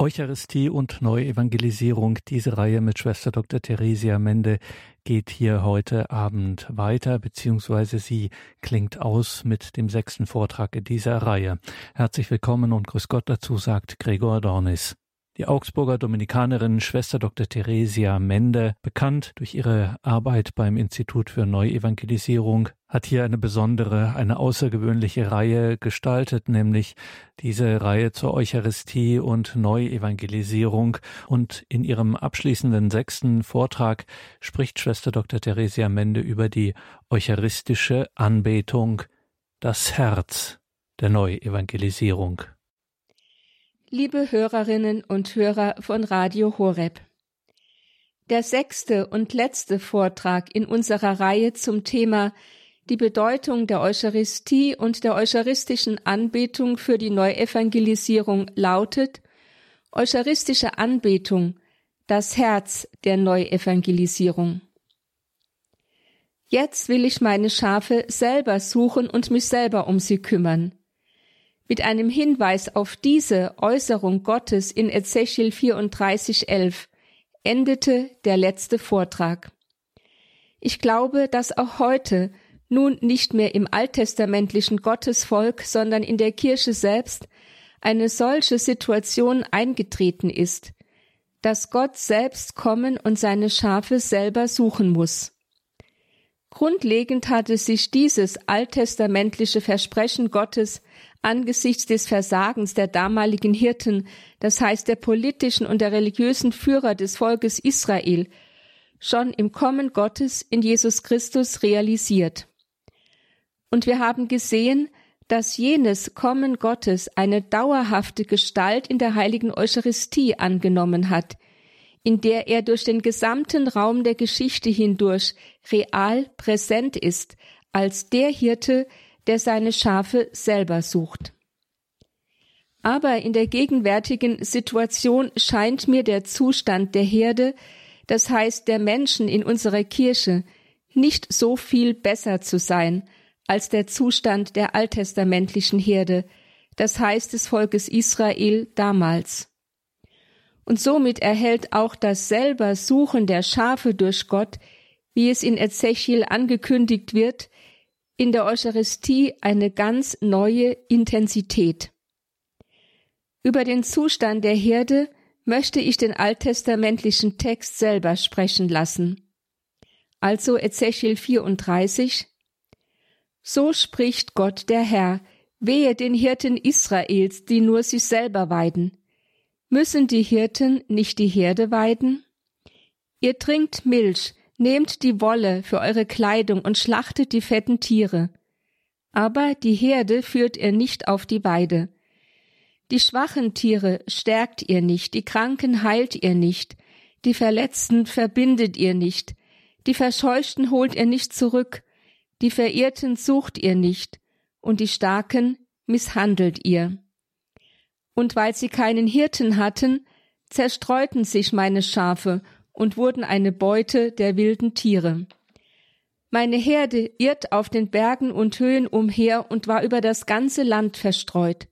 Eucharistie und Neuevangelisierung. Diese Reihe mit Schwester Dr. Theresia Mende geht hier heute Abend weiter, beziehungsweise sie klingt aus mit dem sechsten Vortrag in dieser Reihe. Herzlich willkommen und Grüß Gott dazu sagt Gregor Dornis. Die Augsburger Dominikanerin Schwester Dr. Theresia Mende, bekannt durch ihre Arbeit beim Institut für Neuevangelisierung, hat hier eine besondere, eine außergewöhnliche Reihe gestaltet, nämlich diese Reihe zur Eucharistie und Neuevangelisierung. Und in ihrem abschließenden sechsten Vortrag spricht Schwester Dr. Theresia Mende über die eucharistische Anbetung, das Herz der Neuevangelisierung. Liebe Hörerinnen und Hörer von Radio Horeb. Der sechste und letzte Vortrag in unserer Reihe zum Thema die Bedeutung der Eucharistie und der eucharistischen Anbetung für die Neuevangelisierung lautet Eucharistische Anbetung, das Herz der Neuevangelisierung. Jetzt will ich meine Schafe selber suchen und mich selber um sie kümmern. Mit einem Hinweis auf diese Äußerung Gottes in Ezechiel 34,11 endete der letzte Vortrag. Ich glaube, dass auch heute nun nicht mehr im alttestamentlichen Gottesvolk, sondern in der Kirche selbst eine solche Situation eingetreten ist, dass Gott selbst kommen und seine Schafe selber suchen muss. Grundlegend hatte sich dieses alttestamentliche Versprechen Gottes angesichts des Versagens der damaligen Hirten, das heißt der politischen und der religiösen Führer des Volkes Israel, schon im Kommen Gottes in Jesus Christus realisiert. Und wir haben gesehen, dass jenes Kommen Gottes eine dauerhafte Gestalt in der heiligen Eucharistie angenommen hat, in der er durch den gesamten Raum der Geschichte hindurch real präsent ist, als der Hirte, der seine Schafe selber sucht. Aber in der gegenwärtigen Situation scheint mir der Zustand der Herde, das heißt der Menschen in unserer Kirche, nicht so viel besser zu sein als der Zustand der alttestamentlichen Herde, das heißt des Volkes Israel damals. Und somit erhält auch das selber Suchen der Schafe durch Gott, wie es in Ezechiel angekündigt wird, in der Eucharistie eine ganz neue Intensität. Über den Zustand der Herde möchte ich den alttestamentlichen Text selber sprechen lassen. Also Ezechiel 34. So spricht Gott der Herr, wehe den Hirten Israels, die nur sich selber weiden. Müssen die Hirten nicht die Herde weiden? Ihr trinkt Milch, Nehmt die Wolle für eure Kleidung und schlachtet die fetten Tiere. Aber die Herde führt ihr nicht auf die Weide. Die schwachen Tiere stärkt ihr nicht, die Kranken heilt ihr nicht, die Verletzten verbindet ihr nicht, die Verscheuchten holt ihr nicht zurück, die Verirrten sucht ihr nicht, und die Starken misshandelt ihr. Und weil sie keinen Hirten hatten, zerstreuten sich meine Schafe und wurden eine Beute der wilden Tiere. Meine Herde irrt auf den Bergen und Höhen umher und war über das ganze Land verstreut.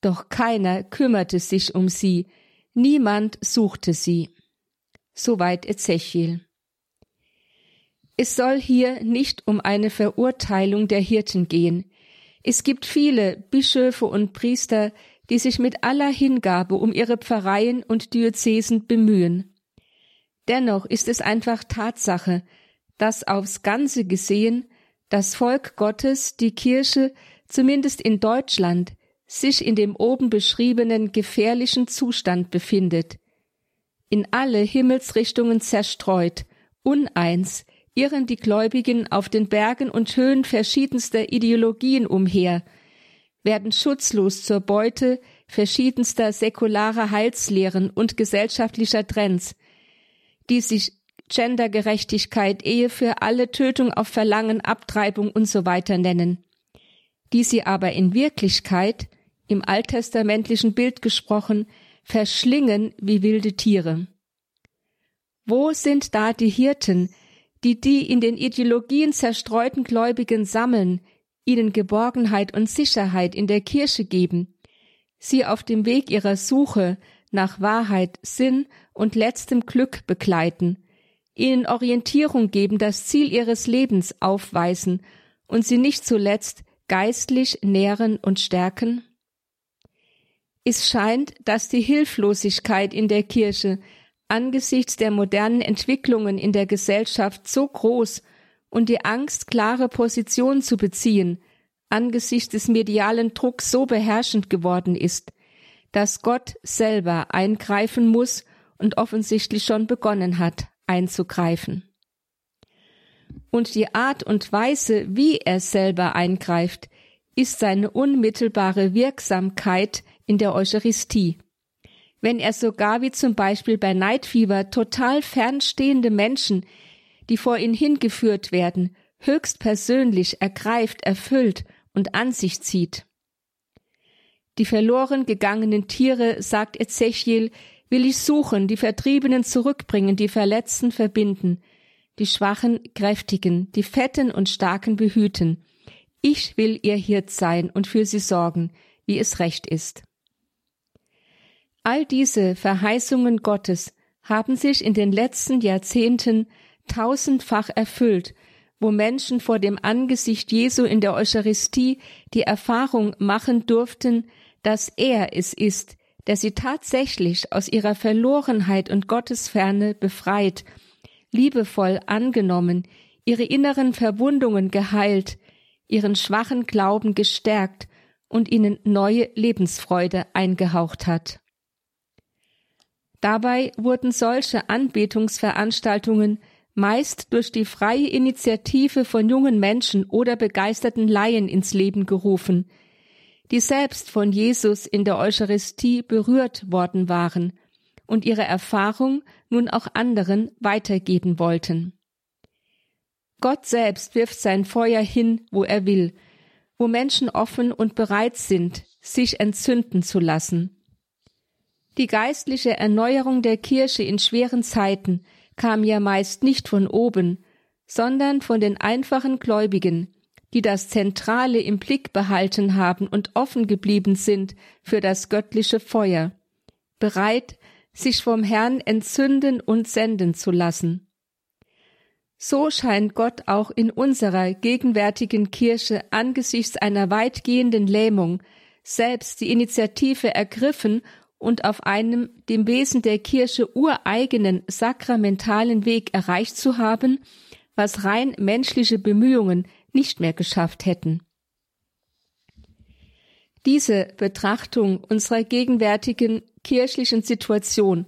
Doch keiner kümmerte sich um sie, niemand suchte sie. Soweit Ezechiel. Es soll hier nicht um eine Verurteilung der Hirten gehen. Es gibt viele Bischöfe und Priester, die sich mit aller Hingabe um ihre Pfarreien und Diözesen bemühen. Dennoch ist es einfach Tatsache, dass aufs Ganze gesehen das Volk Gottes, die Kirche, zumindest in Deutschland, sich in dem oben beschriebenen gefährlichen Zustand befindet. In alle Himmelsrichtungen zerstreut, uneins, irren die Gläubigen auf den Bergen und Höhen verschiedenster Ideologien umher, werden schutzlos zur Beute verschiedenster säkularer Heilslehren und gesellschaftlicher Trends, die sich Gendergerechtigkeit, Ehe für alle, Tötung auf Verlangen, Abtreibung und so weiter nennen, die sie aber in Wirklichkeit, im alttestamentlichen Bild gesprochen, verschlingen wie wilde Tiere. Wo sind da die Hirten, die die in den Ideologien zerstreuten Gläubigen sammeln, ihnen Geborgenheit und Sicherheit in der Kirche geben, sie auf dem Weg ihrer Suche nach Wahrheit, Sinn und letztem Glück begleiten, ihnen Orientierung geben, das Ziel ihres Lebens aufweisen und sie nicht zuletzt geistlich nähren und stärken? Es scheint, dass die Hilflosigkeit in der Kirche angesichts der modernen Entwicklungen in der Gesellschaft so groß und die Angst, klare Position zu beziehen, angesichts des medialen Drucks so beherrschend geworden ist, dass Gott selber eingreifen muss und offensichtlich schon begonnen hat, einzugreifen. Und die Art und Weise, wie er selber eingreift, ist seine unmittelbare Wirksamkeit in der Eucharistie. Wenn er sogar wie zum Beispiel bei Neidfieber total fernstehende Menschen, die vor ihn hingeführt werden, höchst persönlich ergreift, erfüllt und an sich zieht. Die verloren gegangenen Tiere, sagt Ezechiel, will ich suchen, die Vertriebenen zurückbringen, die Verletzten verbinden, die Schwachen kräftigen, die Fetten und Starken behüten. Ich will ihr Hirt sein und für sie sorgen, wie es recht ist. All diese Verheißungen Gottes haben sich in den letzten Jahrzehnten tausendfach erfüllt, wo Menschen vor dem Angesicht Jesu in der Eucharistie die Erfahrung machen durften, dass er es ist, der sie tatsächlich aus ihrer Verlorenheit und Gottesferne befreit, liebevoll angenommen, ihre inneren Verwundungen geheilt, ihren schwachen Glauben gestärkt und ihnen neue Lebensfreude eingehaucht hat. Dabei wurden solche Anbetungsveranstaltungen meist durch die freie Initiative von jungen Menschen oder begeisterten Laien ins Leben gerufen, die selbst von Jesus in der Eucharistie berührt worden waren und ihre Erfahrung nun auch anderen weitergeben wollten. Gott selbst wirft sein Feuer hin, wo er will, wo Menschen offen und bereit sind, sich entzünden zu lassen. Die geistliche Erneuerung der Kirche in schweren Zeiten kam ja meist nicht von oben, sondern von den einfachen Gläubigen, die das Zentrale im Blick behalten haben und offen geblieben sind für das göttliche Feuer, bereit, sich vom Herrn entzünden und senden zu lassen. So scheint Gott auch in unserer gegenwärtigen Kirche angesichts einer weitgehenden Lähmung selbst die Initiative ergriffen und auf einem dem Wesen der Kirche ureigenen sakramentalen Weg erreicht zu haben, was rein menschliche Bemühungen nicht mehr geschafft hätten. Diese Betrachtung unserer gegenwärtigen kirchlichen Situation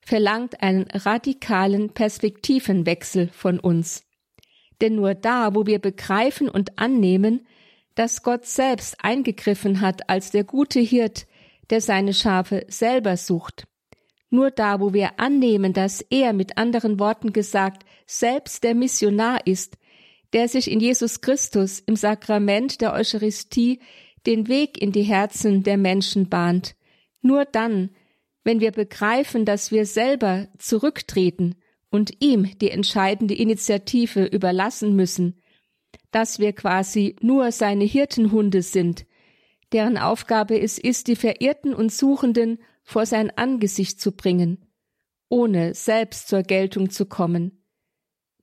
verlangt einen radikalen Perspektivenwechsel von uns. Denn nur da, wo wir begreifen und annehmen, dass Gott selbst eingegriffen hat als der gute Hirt, der seine Schafe selber sucht. Nur da, wo wir annehmen, dass er mit anderen Worten gesagt selbst der Missionar ist, der sich in Jesus Christus im Sakrament der Eucharistie den Weg in die Herzen der Menschen bahnt. Nur dann, wenn wir begreifen, dass wir selber zurücktreten und ihm die entscheidende Initiative überlassen müssen, dass wir quasi nur seine Hirtenhunde sind, deren Aufgabe es ist, die Verirrten und Suchenden vor sein Angesicht zu bringen, ohne selbst zur Geltung zu kommen.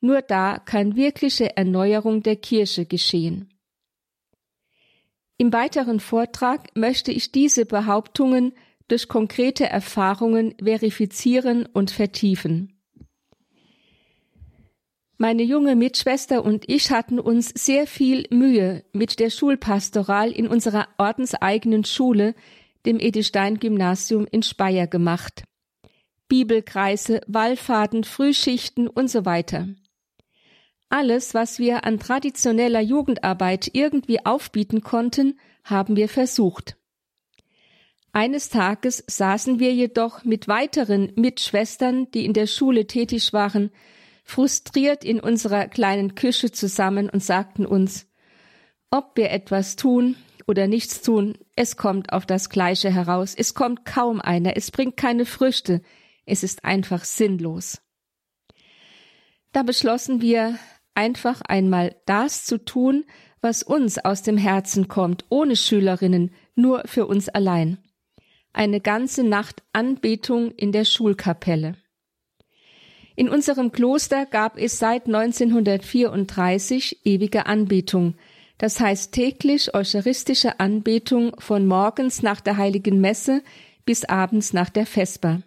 Nur da kann wirkliche Erneuerung der Kirche geschehen. Im weiteren Vortrag möchte ich diese Behauptungen durch konkrete Erfahrungen verifizieren und vertiefen. Meine junge Mitschwester und ich hatten uns sehr viel Mühe mit der Schulpastoral in unserer ordenseigenen Schule, dem Edelstein-Gymnasium in Speyer gemacht. Bibelkreise, Wallfahrten, Frühschichten und so weiter. Alles, was wir an traditioneller Jugendarbeit irgendwie aufbieten konnten, haben wir versucht. Eines Tages saßen wir jedoch mit weiteren Mitschwestern, die in der Schule tätig waren, frustriert in unserer kleinen Küche zusammen und sagten uns, ob wir etwas tun oder nichts tun, es kommt auf das Gleiche heraus, es kommt kaum einer, es bringt keine Früchte, es ist einfach sinnlos. Da beschlossen wir, einfach einmal das zu tun, was uns aus dem Herzen kommt, ohne Schülerinnen, nur für uns allein. eine ganze Nacht Anbetung in der Schulkapelle. In unserem Kloster gab es seit 1934 ewige Anbetung, das heißt täglich eucharistische Anbetung von morgens nach der heiligen Messe bis abends nach der Vesper.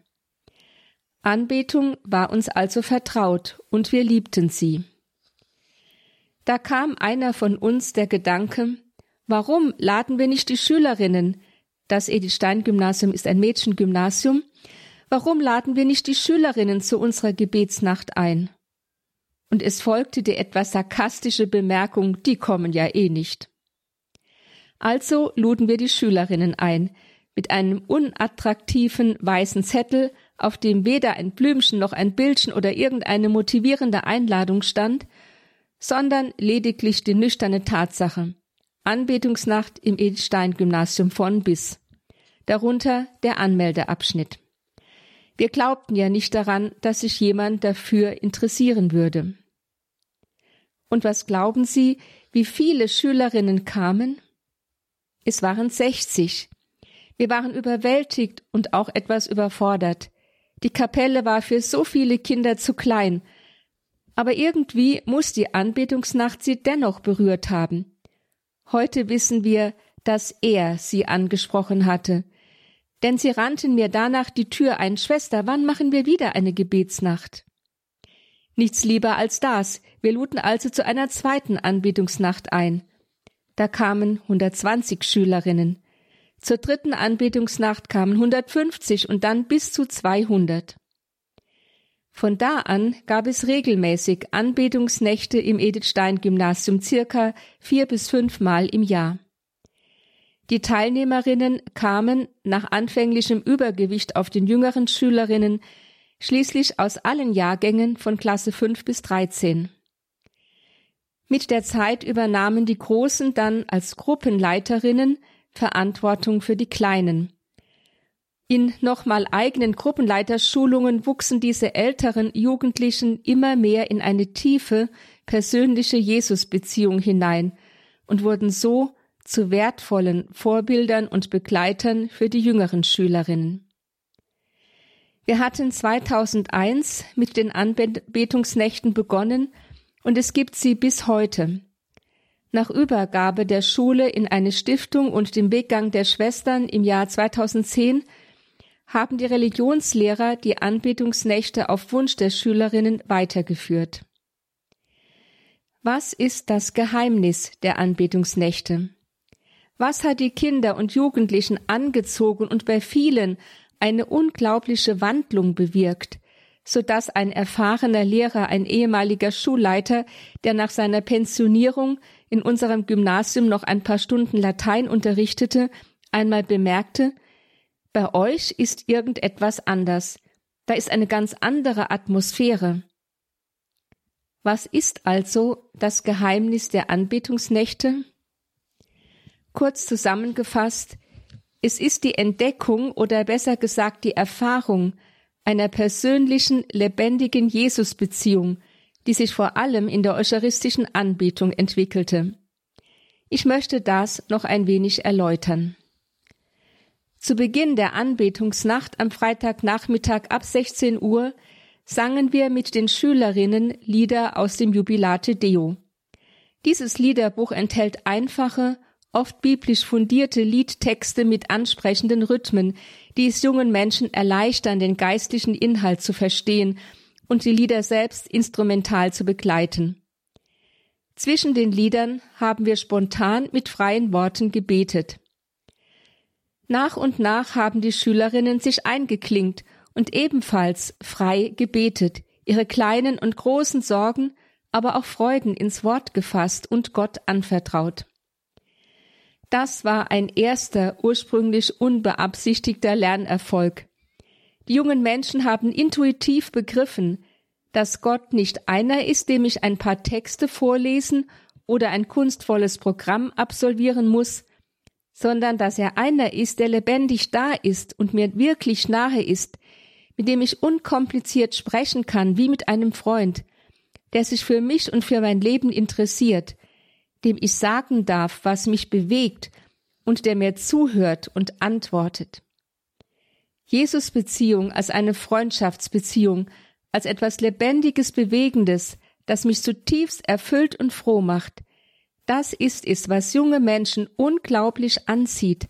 Anbetung war uns also vertraut und wir liebten sie. Da kam einer von uns der Gedanke, warum laden wir nicht die Schülerinnen, das Edith-Stein-Gymnasium ist ein Mädchengymnasium, warum laden wir nicht die Schülerinnen zu unserer Gebetsnacht ein? Und es folgte die etwas sarkastische Bemerkung, die kommen ja eh nicht. Also luden wir die Schülerinnen ein, mit einem unattraktiven weißen Zettel, auf dem weder ein Blümchen noch ein Bildchen oder irgendeine motivierende Einladung stand, sondern lediglich die nüchterne Tatsache. Anbetungsnacht im Edith-Stein-Gymnasium von bis. Darunter der Anmeldeabschnitt. Wir glaubten ja nicht daran, dass sich jemand dafür interessieren würde. Und was glauben Sie, wie viele Schülerinnen kamen? Es waren 60. Wir waren überwältigt und auch etwas überfordert. Die Kapelle war für so viele Kinder zu klein, aber irgendwie muss die Anbetungsnacht sie dennoch berührt haben. Heute wissen wir, dass er sie angesprochen hatte, denn sie rannten mir danach die Tür ein, Schwester, wann machen wir wieder eine Gebetsnacht? Nichts lieber als das. Wir luden also zu einer zweiten Anbetungsnacht ein. Da kamen 120 Schülerinnen. Zur dritten Anbetungsnacht kamen 150 und dann bis zu 200. Von da an gab es regelmäßig Anbetungsnächte im Edith Stein Gymnasium circa vier bis fünfmal im Jahr. Die Teilnehmerinnen kamen nach anfänglichem Übergewicht auf den jüngeren Schülerinnen schließlich aus allen Jahrgängen von Klasse 5 bis 13. Mit der Zeit übernahmen die Großen dann als Gruppenleiterinnen Verantwortung für die Kleinen. In nochmal eigenen Gruppenleiterschulungen wuchsen diese älteren Jugendlichen immer mehr in eine tiefe, persönliche Jesusbeziehung hinein und wurden so zu wertvollen Vorbildern und Begleitern für die jüngeren Schülerinnen. Wir hatten 2001 mit den Anbetungsnächten begonnen und es gibt sie bis heute. Nach Übergabe der Schule in eine Stiftung und dem Weggang der Schwestern im Jahr 2010 haben die Religionslehrer die Anbetungsnächte auf Wunsch der Schülerinnen weitergeführt. Was ist das Geheimnis der Anbetungsnächte? Was hat die Kinder und Jugendlichen angezogen und bei vielen eine unglaubliche Wandlung bewirkt, so dass ein erfahrener Lehrer, ein ehemaliger Schulleiter, der nach seiner Pensionierung in unserem Gymnasium noch ein paar Stunden Latein unterrichtete, einmal bemerkte, bei euch ist irgendetwas anders, da ist eine ganz andere Atmosphäre. Was ist also das Geheimnis der Anbetungsnächte? Kurz zusammengefasst, es ist die Entdeckung oder besser gesagt die Erfahrung einer persönlichen, lebendigen Jesusbeziehung, die sich vor allem in der eucharistischen Anbetung entwickelte. Ich möchte das noch ein wenig erläutern. Zu Beginn der Anbetungsnacht am Freitagnachmittag ab 16 Uhr sangen wir mit den Schülerinnen Lieder aus dem Jubilate Deo. Dieses Liederbuch enthält einfache, oft biblisch fundierte Liedtexte mit ansprechenden Rhythmen, die es jungen Menschen erleichtern, den geistlichen Inhalt zu verstehen und die Lieder selbst instrumental zu begleiten. Zwischen den Liedern haben wir spontan mit freien Worten gebetet. Nach und nach haben die Schülerinnen sich eingeklinkt und ebenfalls frei gebetet, ihre kleinen und großen Sorgen, aber auch Freuden ins Wort gefasst und Gott anvertraut. Das war ein erster, ursprünglich unbeabsichtigter Lernerfolg. Die jungen Menschen haben intuitiv begriffen, dass Gott nicht einer ist, dem ich ein paar Texte vorlesen oder ein kunstvolles Programm absolvieren muss, sondern dass er einer ist, der lebendig da ist und mir wirklich nahe ist, mit dem ich unkompliziert sprechen kann, wie mit einem Freund, der sich für mich und für mein Leben interessiert, dem ich sagen darf, was mich bewegt und der mir zuhört und antwortet. Jesus-Beziehung als eine Freundschaftsbeziehung, als etwas Lebendiges, Bewegendes, das mich zutiefst erfüllt und froh macht. Das ist es, was junge Menschen unglaublich anzieht.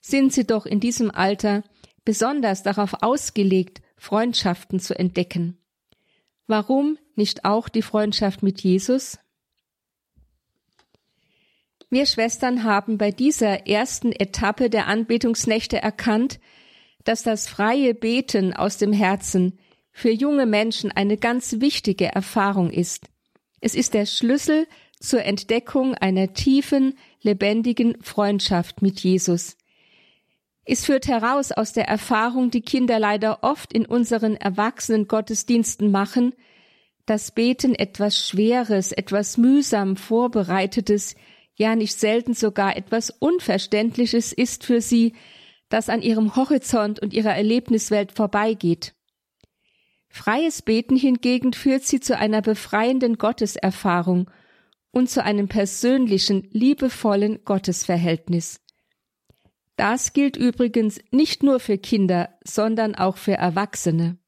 Sind sie doch in diesem Alter besonders darauf ausgelegt, Freundschaften zu entdecken. Warum nicht auch die Freundschaft mit Jesus? Wir Schwestern haben bei dieser ersten Etappe der Anbetungsnächte erkannt, dass das freie Beten aus dem Herzen für junge Menschen eine ganz wichtige Erfahrung ist. Es ist der Schlüssel zur Entdeckung einer tiefen, lebendigen Freundschaft mit Jesus. Es führt heraus aus der Erfahrung, die Kinder leider oft in unseren erwachsenen Gottesdiensten machen, dass Beten etwas Schweres, etwas mühsam Vorbereitetes, ja nicht selten sogar etwas Unverständliches ist für sie, das an ihrem Horizont und ihrer Erlebniswelt vorbeigeht. Freies Beten hingegen führt sie zu einer befreienden Gotteserfahrung und zu einem persönlichen, liebevollen Gottesverhältnis. Das gilt übrigens nicht nur für Kinder, sondern auch für Erwachsene.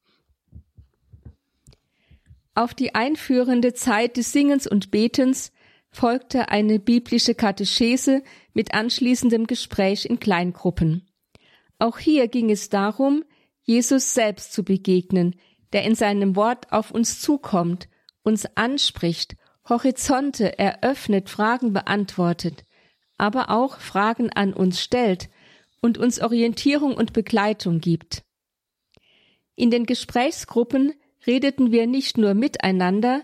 Auf die einführende Zeit des Singens und Betens folgte eine biblische Katechese mit anschließendem Gespräch in Kleingruppen. Auch hier ging es darum, Jesus selbst zu begegnen, der in seinem Wort auf uns zukommt, uns anspricht, Horizonte eröffnet, Fragen beantwortet, aber auch Fragen an uns stellt und uns Orientierung und Begleitung gibt. In den Gesprächsgruppen redeten wir nicht nur miteinander,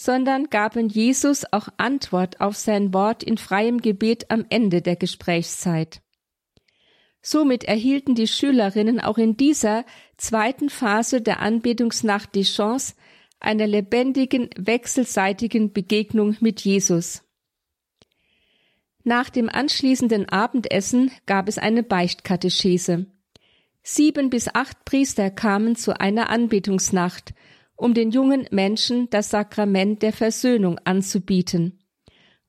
sondern gaben Jesus auch Antwort auf sein Wort in freiem Gebet am Ende der Gesprächszeit. Somit erhielten die Schülerinnen auch in dieser zweiten Phase der Anbetungsnacht die Chance einer lebendigen, wechselseitigen Begegnung mit Jesus. Nach dem anschließenden Abendessen gab es eine Beichtkatechese. Sieben bis acht Priester kamen zu einer Anbetungsnacht, um den jungen Menschen das Sakrament der Versöhnung anzubieten.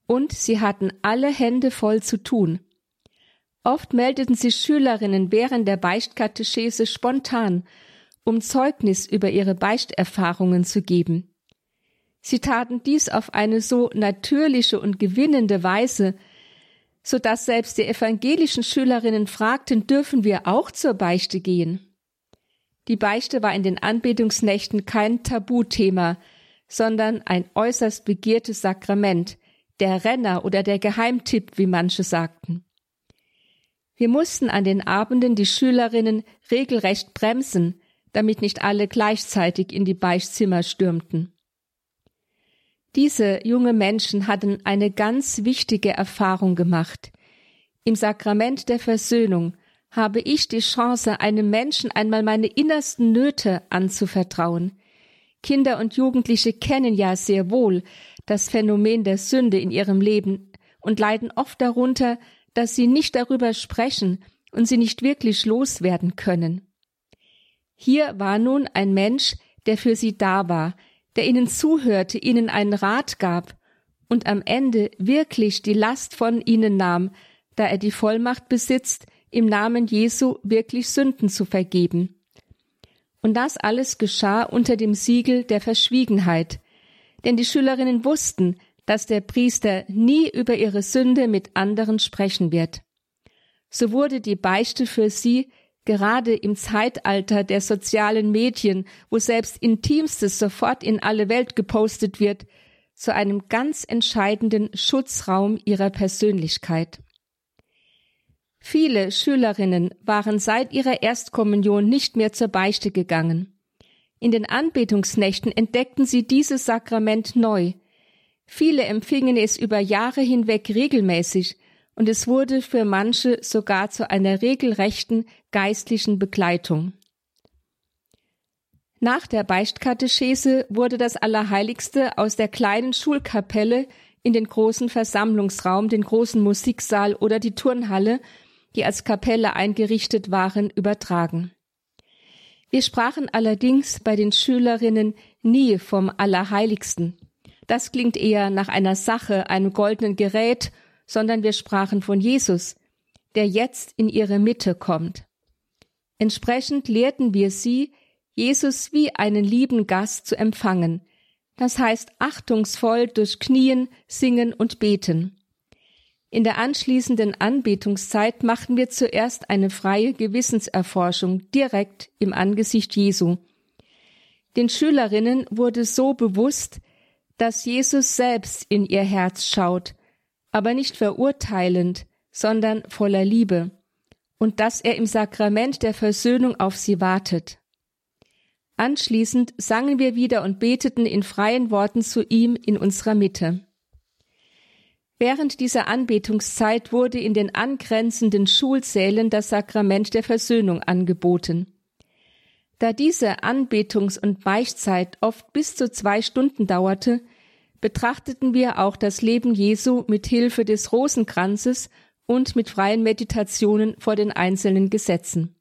Und sie hatten alle Hände voll zu tun. Oft meldeten sich Schülerinnen während der Beichtkatechese spontan, um Zeugnis über ihre Beichterfahrungen zu geben. Sie taten dies auf eine so natürliche und gewinnende Weise, so dass selbst die evangelischen Schülerinnen fragten, dürfen wir auch zur Beichte gehen? Die Beichte war in den Anbetungsnächten kein Tabuthema, sondern ein äußerst begehrtes Sakrament, der Renner oder der Geheimtipp, wie manche sagten. Wir mussten an den Abenden die Schülerinnen regelrecht bremsen, damit nicht alle gleichzeitig in die Beichtzimmer stürmten. Diese junge Menschen hatten eine ganz wichtige Erfahrung gemacht. Im Sakrament der Versöhnung habe ich die Chance, einem Menschen einmal meine innersten Nöte anzuvertrauen. Kinder und Jugendliche kennen ja sehr wohl das Phänomen der Sünde in ihrem Leben und leiden oft darunter, dass sie nicht darüber sprechen und sie nicht wirklich loswerden können. Hier war nun ein Mensch, der für sie da war, der ihnen zuhörte, ihnen einen Rat gab und am Ende wirklich die Last von ihnen nahm, da er die Vollmacht besitzt, im Namen Jesu wirklich Sünden zu vergeben. Und das alles geschah unter dem Siegel der Verschwiegenheit, denn die Schülerinnen wussten, dass der Priester nie über ihre Sünde mit anderen sprechen wird. So wurde die Beichte für sie gerade im Zeitalter der sozialen Medien, wo selbst Intimstes sofort in alle Welt gepostet wird, zu einem ganz entscheidenden Schutzraum ihrer Persönlichkeit. Viele Schülerinnen waren seit ihrer Erstkommunion nicht mehr zur Beichte gegangen. In den Anbetungsnächten entdeckten sie dieses Sakrament neu, Viele empfingen es über Jahre hinweg regelmäßig, und es wurde für manche sogar zu einer regelrechten geistlichen Begleitung. Nach der Beichtkatechese wurde das Allerheiligste aus der kleinen Schulkapelle in den großen Versammlungsraum, den großen Musiksaal oder die Turnhalle, die als Kapelle eingerichtet waren, übertragen. Wir sprachen allerdings bei den Schülerinnen nie vom Allerheiligsten. Das klingt eher nach einer Sache, einem goldenen Gerät, sondern wir sprachen von Jesus, der jetzt in ihre Mitte kommt. Entsprechend lehrten wir sie, Jesus wie einen lieben Gast zu empfangen, das heißt achtungsvoll durch Knien, Singen und Beten. In der anschließenden Anbetungszeit machten wir zuerst eine freie Gewissenserforschung direkt im Angesicht Jesu. Den Schülerinnen wurde so bewusst, dass Jesus selbst in ihr Herz schaut, aber nicht verurteilend, sondern voller Liebe, und dass er im Sakrament der Versöhnung auf sie wartet. Anschließend sangen wir wieder und beteten in freien Worten zu ihm in unserer Mitte. Während dieser Anbetungszeit wurde in den angrenzenden Schulsälen das Sakrament der Versöhnung angeboten. Da diese Anbetungs- und Beichtzeit oft bis zu zwei Stunden dauerte, betrachteten wir auch das Leben Jesu mit Hilfe des Rosenkranzes und mit freien Meditationen vor den einzelnen Gesetzen.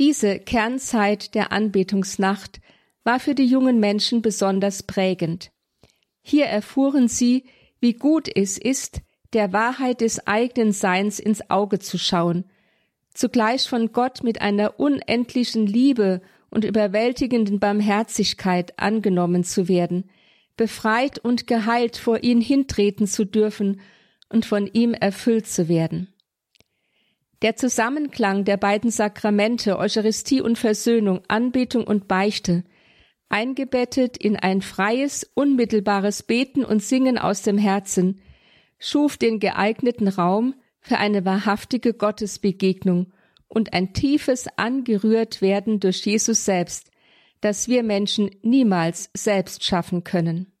Diese Kernzeit der Anbetungsnacht war für die jungen Menschen besonders prägend. Hier erfuhren sie, wie gut es ist, der Wahrheit des eigenen Seins ins Auge zu schauen, zugleich von Gott mit einer unendlichen Liebe und überwältigenden Barmherzigkeit angenommen zu werden, befreit und geheilt vor ihn hintreten zu dürfen und von ihm erfüllt zu werden. Der Zusammenklang der beiden Sakramente Eucharistie und Versöhnung, Anbetung und Beichte, eingebettet in ein freies, unmittelbares Beten und Singen aus dem Herzen, schuf den geeigneten Raum für eine wahrhaftige Gottesbegegnung und ein tiefes angerührt werden durch Jesus selbst, das wir Menschen niemals selbst schaffen können.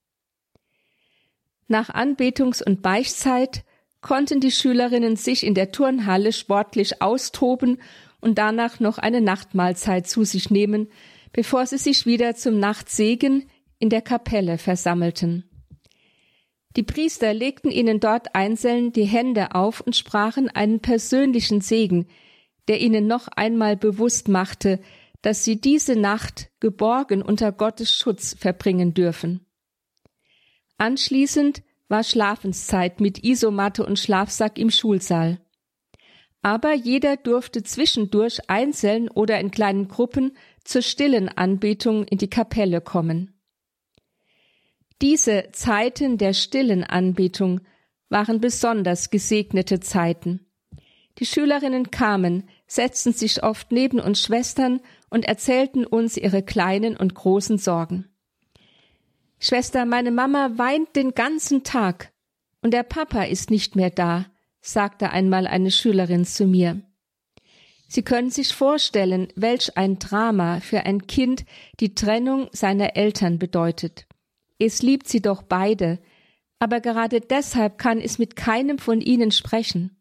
Nach Anbetungs- und Beichtzeit konnten die Schülerinnen sich in der Turnhalle sportlich austoben und danach noch eine Nachtmahlzeit zu sich nehmen, bevor sie sich wieder zum Nachtsegen in der Kapelle versammelten. Die Priester legten ihnen dort einzeln die Hände auf und sprachen einen persönlichen Segen, der ihnen noch einmal bewusst machte, dass sie diese Nacht geborgen unter Gottes Schutz verbringen dürfen. Anschließend war Schlafenszeit mit Isomatte und Schlafsack im Schulsaal. Aber jeder durfte zwischendurch einzeln oder in kleinen Gruppen zur stillen Anbetung in die Kapelle kommen. Diese Zeiten der stillen Anbetung waren besonders gesegnete Zeiten. Die Schülerinnen kamen, setzten sich oft neben uns Schwestern und erzählten uns ihre kleinen und großen Sorgen. Schwester, meine Mama weint den ganzen Tag und der Papa ist nicht mehr da, sagte einmal eine Schülerin zu mir. Sie können sich vorstellen, welch ein Drama für ein Kind die Trennung seiner Eltern bedeutet. Es liebt sie doch beide, aber gerade deshalb kann es mit keinem von ihnen sprechen.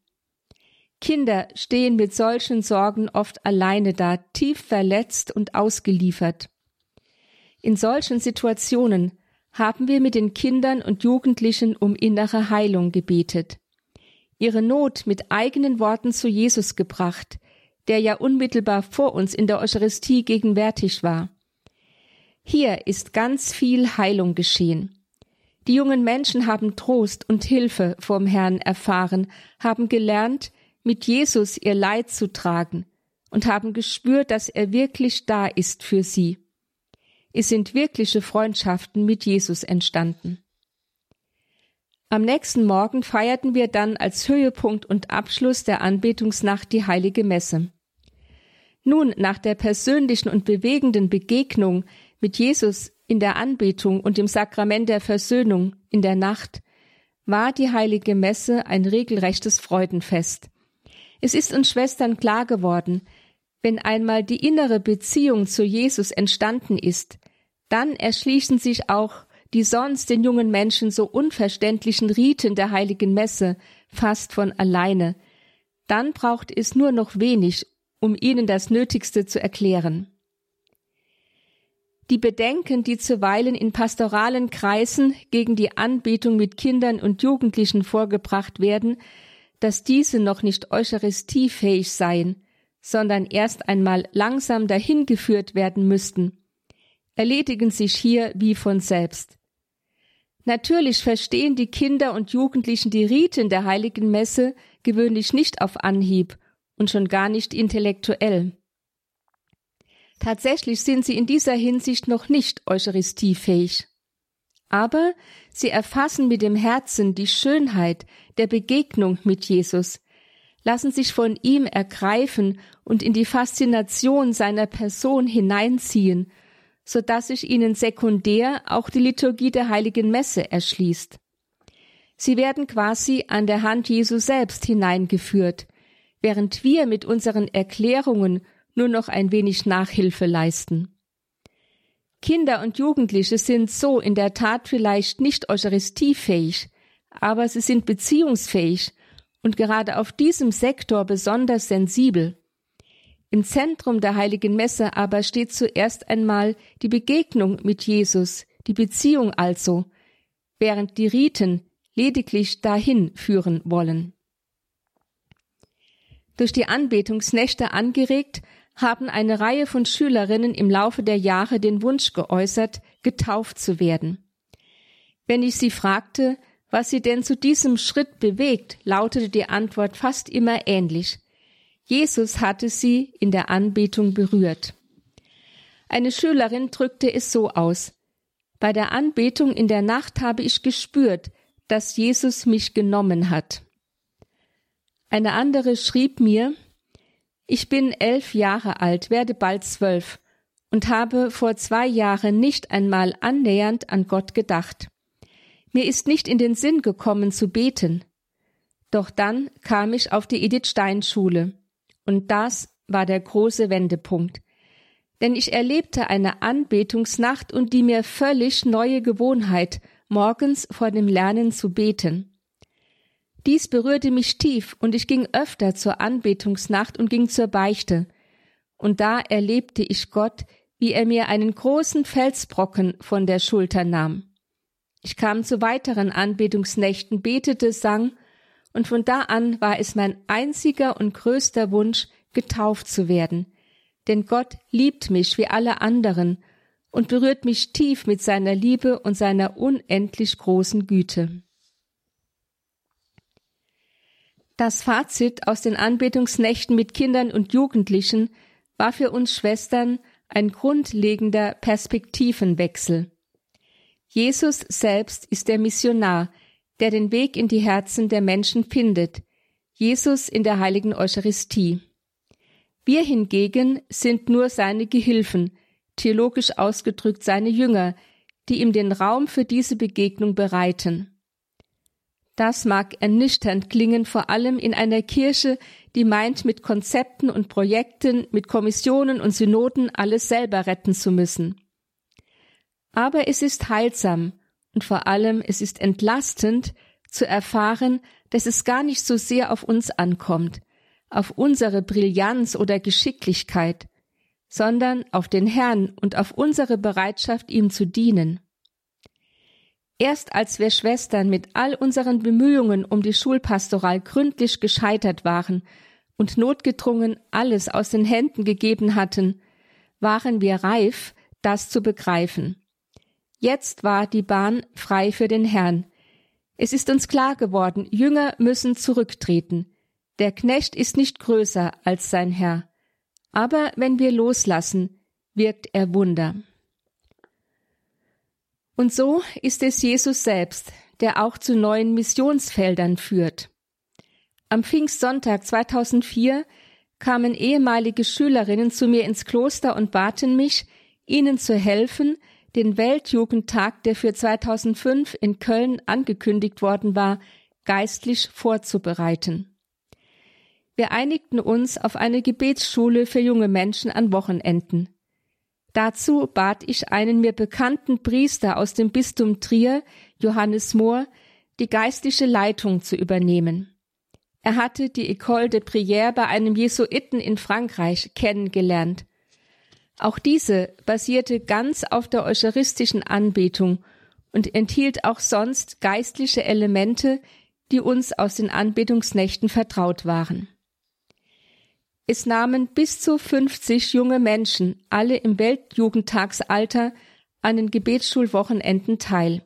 Kinder stehen mit solchen Sorgen oft alleine da, tief verletzt und ausgeliefert. In solchen Situationen haben wir mit den Kindern und Jugendlichen um innere Heilung gebetet, ihre Not mit eigenen Worten zu Jesus gebracht, der ja unmittelbar vor uns in der Eucharistie gegenwärtig war. Hier ist ganz viel Heilung geschehen. Die jungen Menschen haben Trost und Hilfe vom Herrn erfahren, haben gelernt, mit Jesus ihr Leid zu tragen und haben gespürt, dass er wirklich da ist für sie. Es sind wirkliche Freundschaften mit Jesus entstanden. Am nächsten Morgen feierten wir dann als Höhepunkt und Abschluss der Anbetungsnacht die heilige Messe. Nun, nach der persönlichen und bewegenden Begegnung mit Jesus in der Anbetung und im Sakrament der Versöhnung in der Nacht, war die heilige Messe ein regelrechtes Freudenfest. Es ist uns Schwestern klar geworden, wenn einmal die innere Beziehung zu Jesus entstanden ist, dann erschließen sich auch die sonst den jungen Menschen so unverständlichen Riten der heiligen Messe fast von alleine. Dann braucht es nur noch wenig, um ihnen das Nötigste zu erklären. Die Bedenken, die zuweilen in pastoralen Kreisen gegen die Anbetung mit Kindern und Jugendlichen vorgebracht werden, dass diese noch nicht eucharistiefähig seien, sondern erst einmal langsam dahin geführt werden müssten, erledigen sich hier wie von selbst. Natürlich verstehen die Kinder und Jugendlichen die Riten der heiligen Messe gewöhnlich nicht auf Anhieb und schon gar nicht intellektuell. Tatsächlich sind sie in dieser Hinsicht noch nicht eucharistiefähig. Aber sie erfassen mit dem Herzen die Schönheit der Begegnung mit Jesus, lassen sich von ihm ergreifen und in die Faszination seiner Person hineinziehen, so dass sich ihnen sekundär auch die Liturgie der heiligen Messe erschließt. Sie werden quasi an der Hand Jesu selbst hineingeführt, während wir mit unseren Erklärungen nur noch ein wenig Nachhilfe leisten. Kinder und Jugendliche sind so in der Tat vielleicht nicht eucharistiefähig, aber sie sind beziehungsfähig und gerade auf diesem Sektor besonders sensibel. Im Zentrum der heiligen Messe aber steht zuerst einmal die Begegnung mit Jesus, die Beziehung also, während die Riten lediglich dahin führen wollen. Durch die Anbetungsnächte angeregt, haben eine Reihe von Schülerinnen im Laufe der Jahre den Wunsch geäußert, getauft zu werden. Wenn ich sie fragte, was sie denn zu diesem Schritt bewegt, lautete die Antwort fast immer ähnlich. Jesus hatte sie in der Anbetung berührt. Eine Schülerin drückte es so aus. Bei der Anbetung in der Nacht habe ich gespürt, dass Jesus mich genommen hat. Eine andere schrieb mir, ich bin elf Jahre alt, werde bald zwölf und habe vor zwei Jahren nicht einmal annähernd an Gott gedacht. Mir ist nicht in den Sinn gekommen zu beten. Doch dann kam ich auf die Edith Stein Schule und das war der große Wendepunkt. Denn ich erlebte eine Anbetungsnacht und die mir völlig neue Gewohnheit, morgens vor dem Lernen zu beten. Dies berührte mich tief und ich ging öfter zur Anbetungsnacht und ging zur Beichte. Und da erlebte ich Gott, wie er mir einen großen Felsbrocken von der Schulter nahm. Ich kam zu weiteren Anbetungsnächten, betete, sang, und von da an war es mein einziger und größter Wunsch, getauft zu werden. Denn Gott liebt mich wie alle anderen und berührt mich tief mit seiner Liebe und seiner unendlich großen Güte. Das Fazit aus den Anbetungsnächten mit Kindern und Jugendlichen war für uns Schwestern ein grundlegender Perspektivenwechsel. Jesus selbst ist der Missionar, der den Weg in die Herzen der Menschen findet, Jesus in der heiligen Eucharistie. Wir hingegen sind nur seine Gehilfen, theologisch ausgedrückt seine Jünger, die ihm den Raum für diese Begegnung bereiten. Das mag ernüchternd klingen, vor allem in einer Kirche, die meint, mit Konzepten und Projekten, mit Kommissionen und Synoden alles selber retten zu müssen. Aber es ist heilsam und vor allem es ist entlastend zu erfahren, dass es gar nicht so sehr auf uns ankommt, auf unsere Brillanz oder Geschicklichkeit, sondern auf den Herrn und auf unsere Bereitschaft, ihm zu dienen. Erst als wir Schwestern mit all unseren Bemühungen um die Schulpastoral gründlich gescheitert waren und notgedrungen alles aus den Händen gegeben hatten, waren wir reif, das zu begreifen. Jetzt war die Bahn frei für den Herrn. Es ist uns klar geworden, Jünger müssen zurücktreten. Der Knecht ist nicht größer als sein Herr. Aber wenn wir loslassen, wirkt er Wunder. Und so ist es Jesus selbst, der auch zu neuen Missionsfeldern führt. Am Pfingstsonntag 2004 kamen ehemalige Schülerinnen zu mir ins Kloster und baten mich, ihnen zu helfen, den Weltjugendtag, der für 2005 in Köln angekündigt worden war, geistlich vorzubereiten. Wir einigten uns auf eine Gebetsschule für junge Menschen an Wochenenden. Dazu bat ich einen mir bekannten Priester aus dem Bistum Trier, Johannes Mohr, die geistliche Leitung zu übernehmen. Er hatte die École de Prière bei einem Jesuiten in Frankreich kennengelernt. Auch diese basierte ganz auf der eucharistischen Anbetung und enthielt auch sonst geistliche Elemente, die uns aus den Anbetungsnächten vertraut waren. Es nahmen bis zu 50 junge Menschen, alle im Weltjugendtagsalter, an den Gebetsschulwochenenden teil.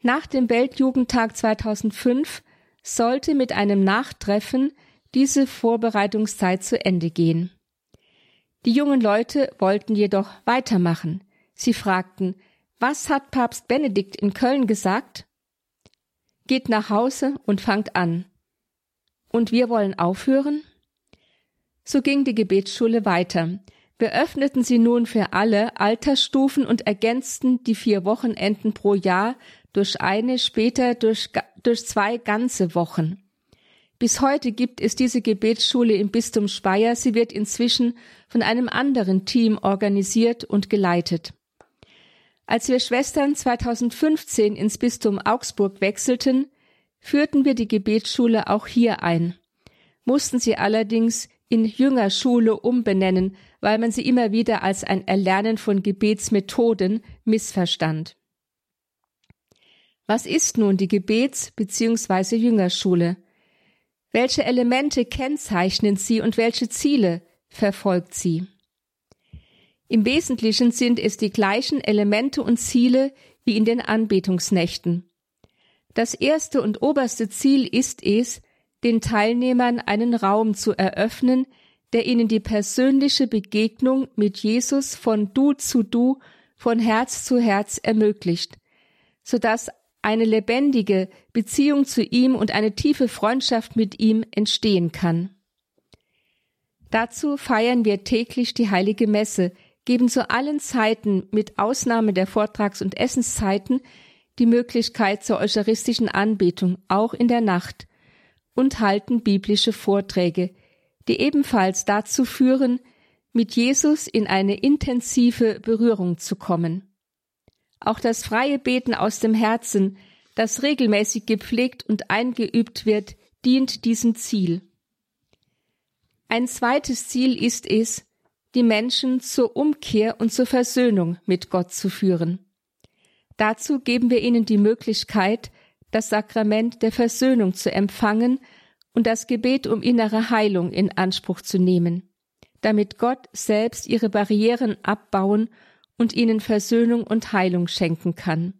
Nach dem Weltjugendtag 2005 sollte mit einem Nachtreffen diese Vorbereitungszeit zu Ende gehen. Die jungen Leute wollten jedoch weitermachen. Sie fragten, was hat Papst Benedikt in Köln gesagt? Geht nach Hause und fangt an. Und wir wollen aufhören? So ging die Gebetsschule weiter. Wir öffneten sie nun für alle Altersstufen und ergänzten die vier Wochenenden pro Jahr durch eine, später durch, durch zwei ganze Wochen. Bis heute gibt es diese Gebetsschule im Bistum Speyer. Sie wird inzwischen von einem anderen Team organisiert und geleitet. Als wir Schwestern 2015 ins Bistum Augsburg wechselten, führten wir die Gebetsschule auch hier ein, mussten sie allerdings in Jüngerschule umbenennen, weil man sie immer wieder als ein Erlernen von Gebetsmethoden missverstand. Was ist nun die Gebets- bzw. Jüngerschule? Welche Elemente kennzeichnen sie und welche Ziele verfolgt sie? Im Wesentlichen sind es die gleichen Elemente und Ziele wie in den Anbetungsnächten. Das erste und oberste Ziel ist es, den Teilnehmern einen Raum zu eröffnen, der ihnen die persönliche Begegnung mit Jesus von Du zu Du, von Herz zu Herz ermöglicht, so dass eine lebendige Beziehung zu ihm und eine tiefe Freundschaft mit ihm entstehen kann. Dazu feiern wir täglich die heilige Messe, geben zu allen Zeiten mit Ausnahme der Vortrags- und Essenszeiten die Möglichkeit zur eucharistischen Anbetung, auch in der Nacht, und halten biblische Vorträge, die ebenfalls dazu führen, mit Jesus in eine intensive Berührung zu kommen. Auch das freie Beten aus dem Herzen, das regelmäßig gepflegt und eingeübt wird, dient diesem Ziel. Ein zweites Ziel ist es, die Menschen zur Umkehr und zur Versöhnung mit Gott zu führen. Dazu geben wir ihnen die Möglichkeit, das Sakrament der Versöhnung zu empfangen und das Gebet um innere Heilung in Anspruch zu nehmen, damit Gott selbst ihre Barrieren abbauen und ihnen Versöhnung und Heilung schenken kann.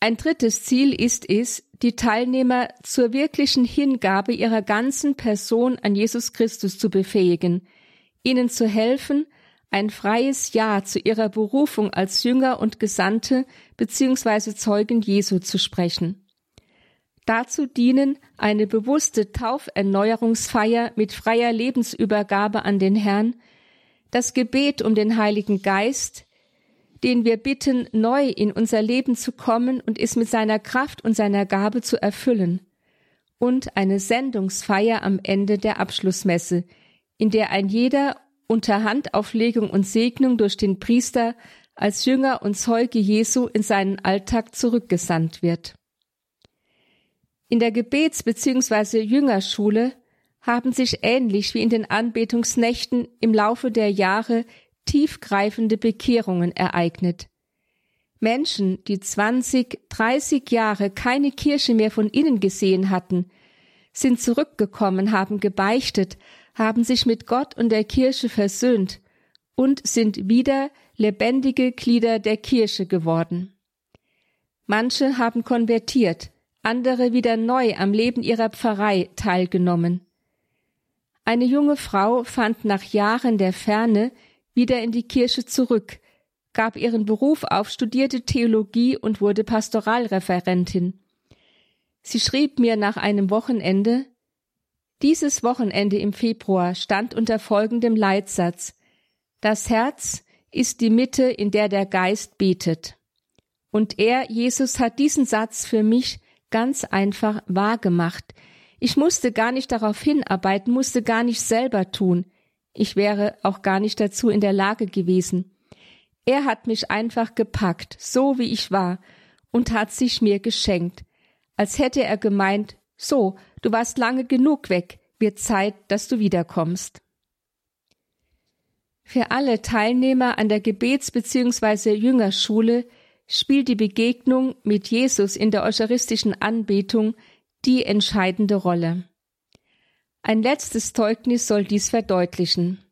Ein drittes Ziel ist es, die Teilnehmer zur wirklichen Hingabe ihrer ganzen Person an Jesus Christus zu befähigen, ihnen zu helfen, ein freies Ja zu ihrer Berufung als Jünger und Gesandte bzw. Zeugen Jesu zu sprechen. Dazu dienen eine bewusste Tauferneuerungsfeier mit freier Lebensübergabe an den Herrn, das Gebet um den Heiligen Geist, den wir bitten, neu in unser Leben zu kommen und es mit seiner Kraft und seiner Gabe zu erfüllen, und eine Sendungsfeier am Ende der Abschlussmesse, in der ein jeder unter Handauflegung und Segnung durch den Priester als Jünger und Zeuge Jesu in seinen Alltag zurückgesandt wird. In der Gebets- bzw. Jüngerschule haben sich ähnlich wie in den Anbetungsnächten im Laufe der Jahre tiefgreifende Bekehrungen ereignet. Menschen, die 20, 30 Jahre keine Kirche mehr von innen gesehen hatten, sind zurückgekommen, haben gebeichtet, haben sich mit Gott und der Kirche versöhnt und sind wieder lebendige Glieder der Kirche geworden. Manche haben konvertiert, andere wieder neu am Leben ihrer Pfarrei teilgenommen. Eine junge Frau fand nach Jahren der Ferne wieder in die Kirche zurück, gab ihren Beruf auf, studierte Theologie und wurde Pastoralreferentin. Sie schrieb mir nach einem Wochenende Dieses Wochenende im Februar stand unter folgendem Leitsatz Das Herz ist die Mitte, in der der Geist betet. Und er, Jesus, hat diesen Satz für mich ganz einfach wahrgemacht, ich musste gar nicht darauf hinarbeiten, musste gar nicht selber tun. Ich wäre auch gar nicht dazu in der Lage gewesen. Er hat mich einfach gepackt, so wie ich war, und hat sich mir geschenkt, als hätte er gemeint, so, du warst lange genug weg, wird Zeit, dass du wiederkommst. Für alle Teilnehmer an der Gebets- bzw. Jüngerschule spielt die Begegnung mit Jesus in der eucharistischen Anbetung die entscheidende Rolle. Ein letztes Zeugnis soll dies verdeutlichen.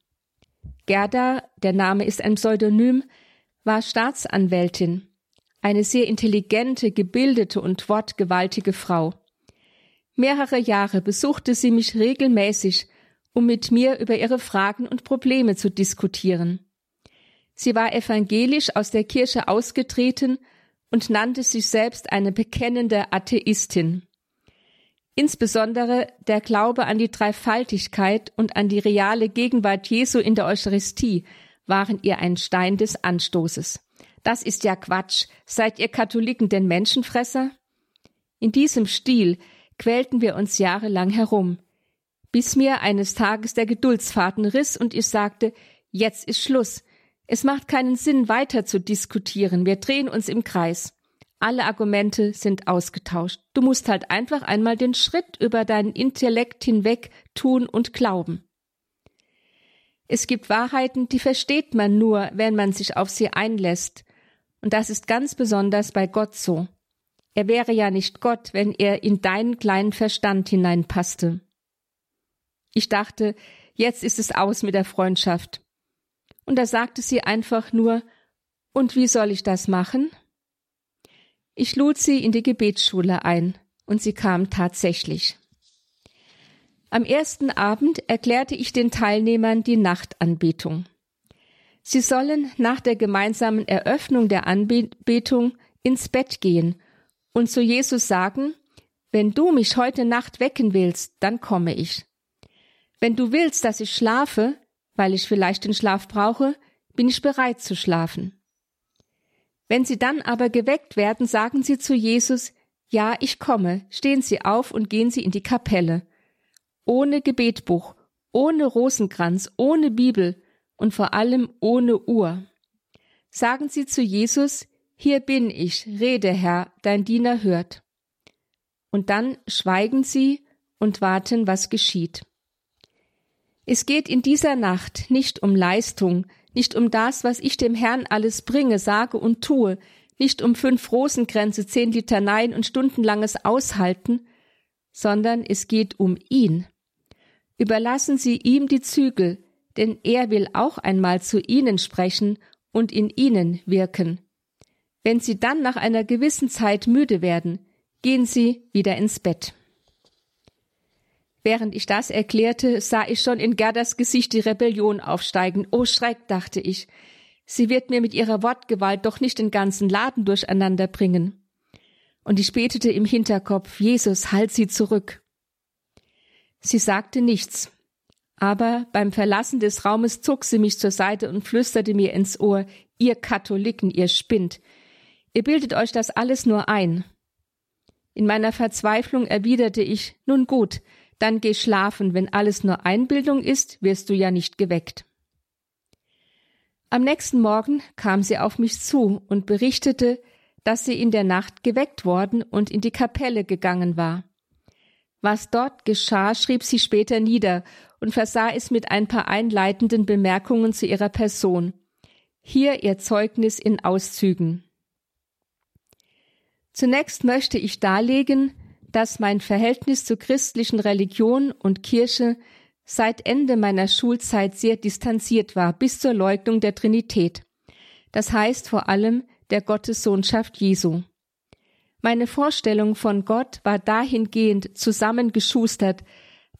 Gerda, der Name ist ein Pseudonym, war Staatsanwältin, eine sehr intelligente, gebildete und wortgewaltige Frau. Mehrere Jahre besuchte sie mich regelmäßig, um mit mir über ihre Fragen und Probleme zu diskutieren. Sie war evangelisch aus der Kirche ausgetreten und nannte sich selbst eine bekennende Atheistin. Insbesondere der Glaube an die Dreifaltigkeit und an die reale Gegenwart Jesu in der Eucharistie waren ihr ein Stein des Anstoßes. Das ist ja Quatsch. Seid ihr Katholiken denn Menschenfresser? In diesem Stil quälten wir uns jahrelang herum, bis mir eines Tages der Geduldsfaden riss und ich sagte, jetzt ist Schluss. Es macht keinen Sinn, weiter zu diskutieren. Wir drehen uns im Kreis. Alle Argumente sind ausgetauscht. Du musst halt einfach einmal den Schritt über deinen Intellekt hinweg tun und glauben. Es gibt Wahrheiten, die versteht man nur, wenn man sich auf sie einlässt. Und das ist ganz besonders bei Gott so. Er wäre ja nicht Gott, wenn er in deinen kleinen Verstand hineinpasste. Ich dachte, jetzt ist es aus mit der Freundschaft. Und da sagte sie einfach nur, und wie soll ich das machen? Ich lud sie in die Gebetsschule ein, und sie kam tatsächlich. Am ersten Abend erklärte ich den Teilnehmern die Nachtanbetung. Sie sollen nach der gemeinsamen Eröffnung der Anbetung ins Bett gehen und zu Jesus sagen, wenn du mich heute Nacht wecken willst, dann komme ich. Wenn du willst, dass ich schlafe, weil ich vielleicht den Schlaf brauche, bin ich bereit zu schlafen. Wenn sie dann aber geweckt werden, sagen sie zu Jesus, ja, ich komme, stehen sie auf und gehen sie in die Kapelle. Ohne Gebetbuch, ohne Rosenkranz, ohne Bibel und vor allem ohne Uhr. Sagen sie zu Jesus, hier bin ich, rede Herr, dein Diener hört. Und dann schweigen sie und warten, was geschieht. Es geht in dieser Nacht nicht um Leistung, nicht um das, was ich dem Herrn alles bringe, sage und tue, nicht um fünf Rosenkränze, zehn Litaneien und stundenlanges Aushalten, sondern es geht um ihn. Überlassen Sie ihm die Zügel, denn er will auch einmal zu Ihnen sprechen und in Ihnen wirken. Wenn Sie dann nach einer gewissen Zeit müde werden, gehen Sie wieder ins Bett. Während ich das erklärte, sah ich schon in Gerdas Gesicht die Rebellion aufsteigen. Oh Schreck, dachte ich. Sie wird mir mit ihrer Wortgewalt doch nicht den ganzen Laden durcheinander bringen. Und ich betete im Hinterkopf, Jesus, halt sie zurück. Sie sagte nichts, aber beim Verlassen des Raumes zog sie mich zur Seite und flüsterte mir ins Ohr, ihr Katholiken, ihr spinnt. Ihr bildet euch das alles nur ein. In meiner Verzweiflung erwiderte ich, nun gut, dann geh schlafen, wenn alles nur Einbildung ist, wirst du ja nicht geweckt. Am nächsten Morgen kam sie auf mich zu und berichtete, dass sie in der Nacht geweckt worden und in die Kapelle gegangen war. Was dort geschah, schrieb sie später nieder und versah es mit ein paar einleitenden Bemerkungen zu ihrer Person. Hier ihr Zeugnis in Auszügen. Zunächst möchte ich darlegen, dass mein Verhältnis zur christlichen Religion und Kirche seit Ende meiner Schulzeit sehr distanziert war, bis zur Leugnung der Trinität. Das heißt vor allem der Gottessohnschaft Jesu. Meine Vorstellung von Gott war dahingehend zusammengeschustert,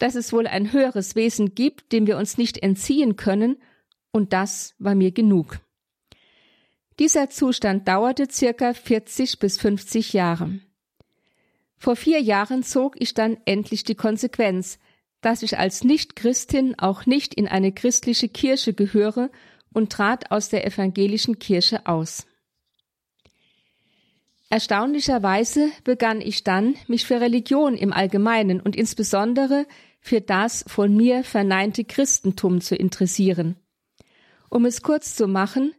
dass es wohl ein höheres Wesen gibt, dem wir uns nicht entziehen können, und das war mir genug. Dieser Zustand dauerte circa 40 bis 50 Jahre. Vor vier Jahren zog ich dann endlich die Konsequenz, dass ich als Nicht-Christin auch nicht in eine christliche Kirche gehöre und trat aus der evangelischen Kirche aus. Erstaunlicherweise begann ich dann, mich für Religion im Allgemeinen und insbesondere für das von mir verneinte Christentum zu interessieren. Um es kurz zu machen,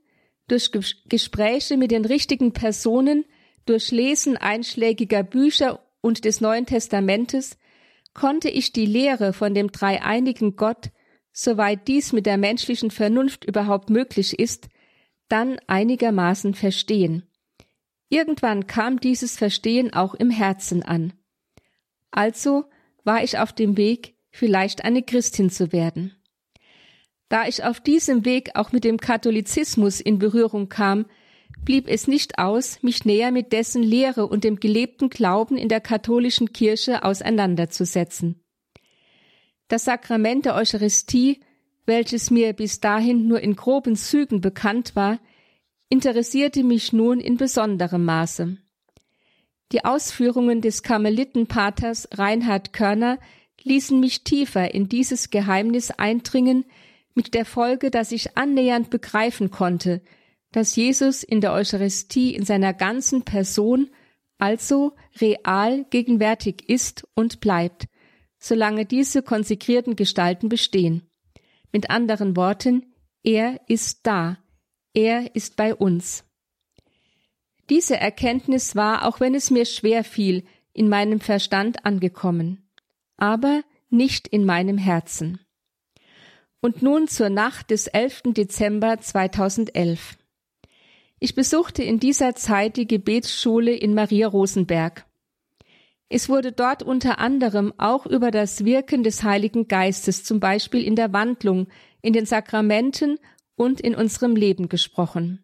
durch Gespräche mit den richtigen Personen, durch Lesen einschlägiger Bücher und des Neuen Testamentes konnte ich die Lehre von dem dreieinigen Gott, soweit dies mit der menschlichen Vernunft überhaupt möglich ist, dann einigermaßen verstehen. Irgendwann kam dieses Verstehen auch im Herzen an. Also war ich auf dem Weg, vielleicht eine Christin zu werden. Da ich auf diesem Weg auch mit dem Katholizismus in Berührung kam, blieb es nicht aus, mich näher mit dessen Lehre und dem gelebten Glauben in der katholischen Kirche auseinanderzusetzen. Das Sakrament der Eucharistie, welches mir bis dahin nur in groben Zügen bekannt war, interessierte mich nun in besonderem Maße. Die Ausführungen des Karmelitenpaters Reinhard Körner ließen mich tiefer in dieses Geheimnis eindringen, mit der Folge, dass ich annähernd begreifen konnte, dass Jesus in der Eucharistie in seiner ganzen Person also real gegenwärtig ist und bleibt, solange diese konsekrierten Gestalten bestehen. Mit anderen Worten, er ist da, er ist bei uns. Diese Erkenntnis war, auch wenn es mir schwer fiel, in meinem Verstand angekommen, aber nicht in meinem Herzen. Und nun zur Nacht des 11. Dezember 2011. Ich besuchte in dieser Zeit die Gebetsschule in Maria Rosenberg. Es wurde dort unter anderem auch über das Wirken des Heiligen Geistes, zum Beispiel in der Wandlung, in den Sakramenten und in unserem Leben gesprochen.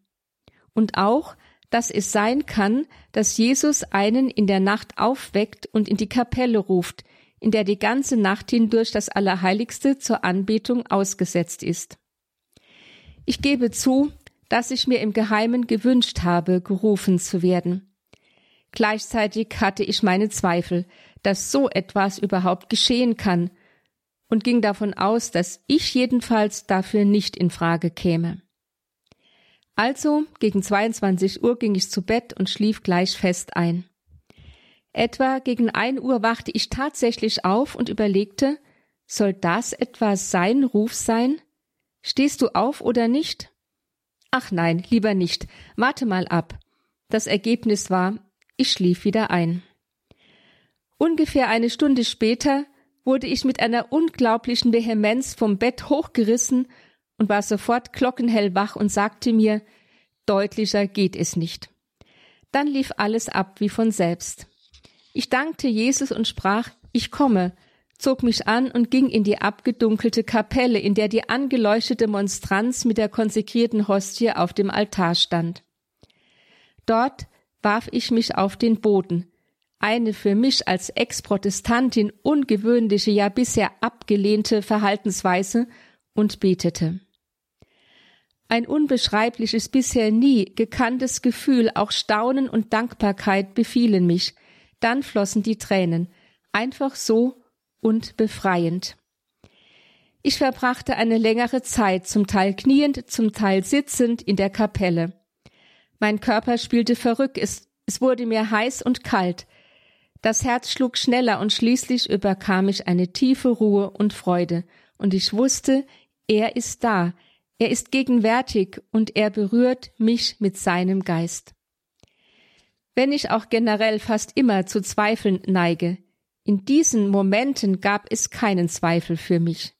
Und auch, dass es sein kann, dass Jesus einen in der Nacht aufweckt und in die Kapelle ruft, in der die ganze Nacht hindurch das Allerheiligste zur Anbetung ausgesetzt ist. Ich gebe zu, dass ich mir im Geheimen gewünscht habe, gerufen zu werden. Gleichzeitig hatte ich meine Zweifel, dass so etwas überhaupt geschehen kann, und ging davon aus, dass ich jedenfalls dafür nicht in Frage käme. Also gegen 22 Uhr ging ich zu Bett und schlief gleich fest ein. Etwa gegen ein Uhr wachte ich tatsächlich auf und überlegte, soll das etwa sein Ruf sein? Stehst du auf oder nicht? Ach nein, lieber nicht. Warte mal ab. Das Ergebnis war, ich schlief wieder ein. Ungefähr eine Stunde später wurde ich mit einer unglaublichen Vehemenz vom Bett hochgerissen und war sofort glockenhell wach und sagte mir, deutlicher geht es nicht. Dann lief alles ab wie von selbst. Ich dankte Jesus und sprach, ich komme, zog mich an und ging in die abgedunkelte Kapelle, in der die angeleuchtete Monstranz mit der konsekrierten Hostie auf dem Altar stand. Dort warf ich mich auf den Boden, eine für mich als Ex-Protestantin ungewöhnliche, ja bisher abgelehnte Verhaltensweise und betete. Ein unbeschreibliches, bisher nie gekanntes Gefühl, auch Staunen und Dankbarkeit befielen mich. Dann flossen die Tränen, einfach so und befreiend. Ich verbrachte eine längere Zeit, zum Teil kniend, zum Teil sitzend in der Kapelle. Mein Körper spielte verrückt, es, es wurde mir heiß und kalt. Das Herz schlug schneller und schließlich überkam mich eine tiefe Ruhe und Freude, und ich wusste, er ist da, er ist gegenwärtig und er berührt mich mit seinem Geist. Wenn ich auch generell fast immer zu Zweifeln neige, in diesen Momenten gab es keinen Zweifel für mich.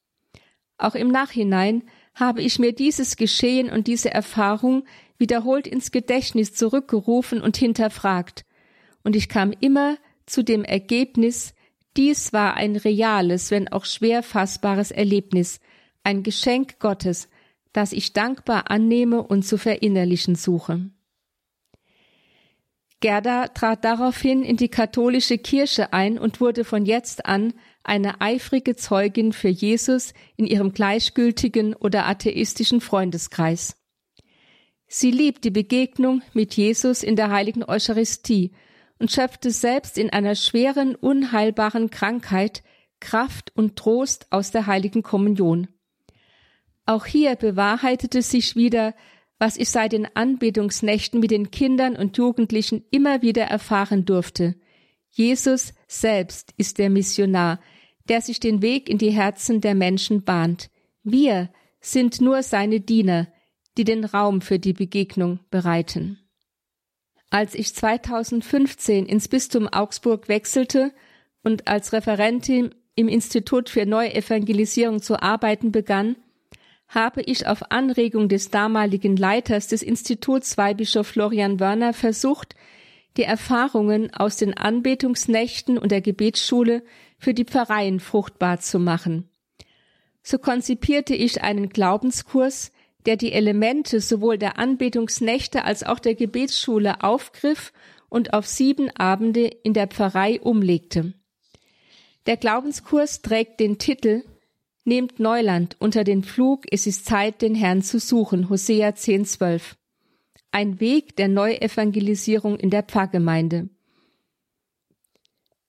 Auch im Nachhinein habe ich mir dieses Geschehen und diese Erfahrung wiederholt ins Gedächtnis zurückgerufen und hinterfragt, und ich kam immer zu dem Ergebnis, dies war ein reales, wenn auch schwer fassbares Erlebnis, ein Geschenk Gottes, das ich dankbar annehme und zu verinnerlichen suche. Gerda trat daraufhin in die katholische Kirche ein und wurde von jetzt an eine eifrige Zeugin für Jesus in ihrem gleichgültigen oder atheistischen Freundeskreis. Sie liebt die Begegnung mit Jesus in der heiligen Eucharistie und schöpfte selbst in einer schweren, unheilbaren Krankheit Kraft und Trost aus der heiligen Kommunion. Auch hier bewahrheitete sich wieder, was ich seit den Anbetungsnächten mit den Kindern und Jugendlichen immer wieder erfahren durfte. Jesus selbst ist der Missionar, der sich den Weg in die Herzen der Menschen bahnt. Wir sind nur seine Diener, die den Raum für die Begegnung bereiten. Als ich 2015 ins Bistum Augsburg wechselte und als Referentin im Institut für Neuevangelisierung zu arbeiten begann, habe ich auf Anregung des damaligen Leiters des Instituts Weihbischof Florian Wörner versucht, die Erfahrungen aus den Anbetungsnächten und der Gebetsschule für die Pfarreien fruchtbar zu machen. So konzipierte ich einen Glaubenskurs, der die Elemente sowohl der Anbetungsnächte als auch der Gebetsschule aufgriff und auf sieben Abende in der Pfarrei umlegte. Der Glaubenskurs trägt den Titel Nehmt Neuland unter den Flug, es ist Zeit, den Herrn zu suchen, Hosea 10,12. Ein Weg der Neuevangelisierung in der Pfarrgemeinde.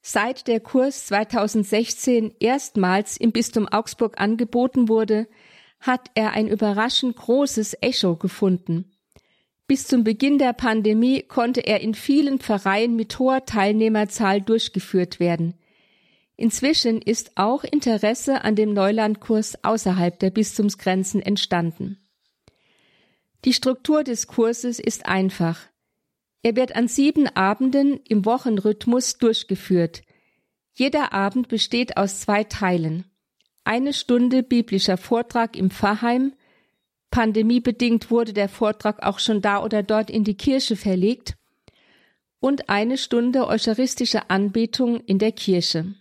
Seit der Kurs 2016 erstmals im Bistum Augsburg angeboten wurde, hat er ein überraschend großes Echo gefunden. Bis zum Beginn der Pandemie konnte er in vielen Pfarreien mit hoher Teilnehmerzahl durchgeführt werden. Inzwischen ist auch Interesse an dem Neulandkurs außerhalb der Bistumsgrenzen entstanden. Die Struktur des Kurses ist einfach. Er wird an sieben Abenden im Wochenrhythmus durchgeführt. Jeder Abend besteht aus zwei Teilen. Eine Stunde biblischer Vortrag im Pfarrheim, Pandemiebedingt wurde der Vortrag auch schon da oder dort in die Kirche verlegt und eine Stunde eucharistische Anbetung in der Kirche.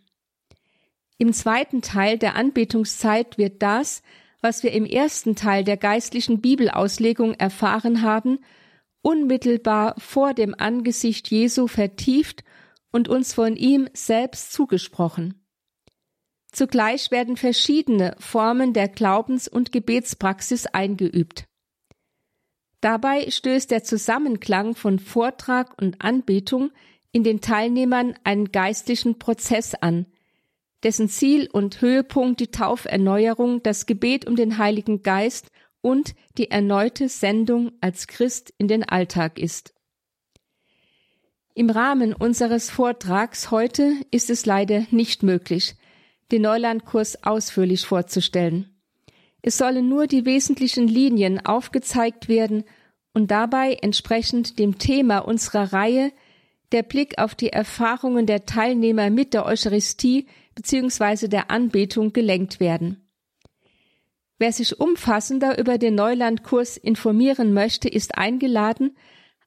Im zweiten Teil der Anbetungszeit wird das, was wir im ersten Teil der geistlichen Bibelauslegung erfahren haben, unmittelbar vor dem Angesicht Jesu vertieft und uns von ihm selbst zugesprochen. Zugleich werden verschiedene Formen der Glaubens- und Gebetspraxis eingeübt. Dabei stößt der Zusammenklang von Vortrag und Anbetung in den Teilnehmern einen geistlichen Prozess an, dessen Ziel und Höhepunkt die Tauferneuerung, das Gebet um den Heiligen Geist und die erneute Sendung als Christ in den Alltag ist. Im Rahmen unseres Vortrags heute ist es leider nicht möglich, den Neulandkurs ausführlich vorzustellen. Es sollen nur die wesentlichen Linien aufgezeigt werden und dabei entsprechend dem Thema unserer Reihe der Blick auf die Erfahrungen der Teilnehmer mit der Eucharistie bzw. der Anbetung gelenkt werden. Wer sich umfassender über den Neulandkurs informieren möchte, ist eingeladen,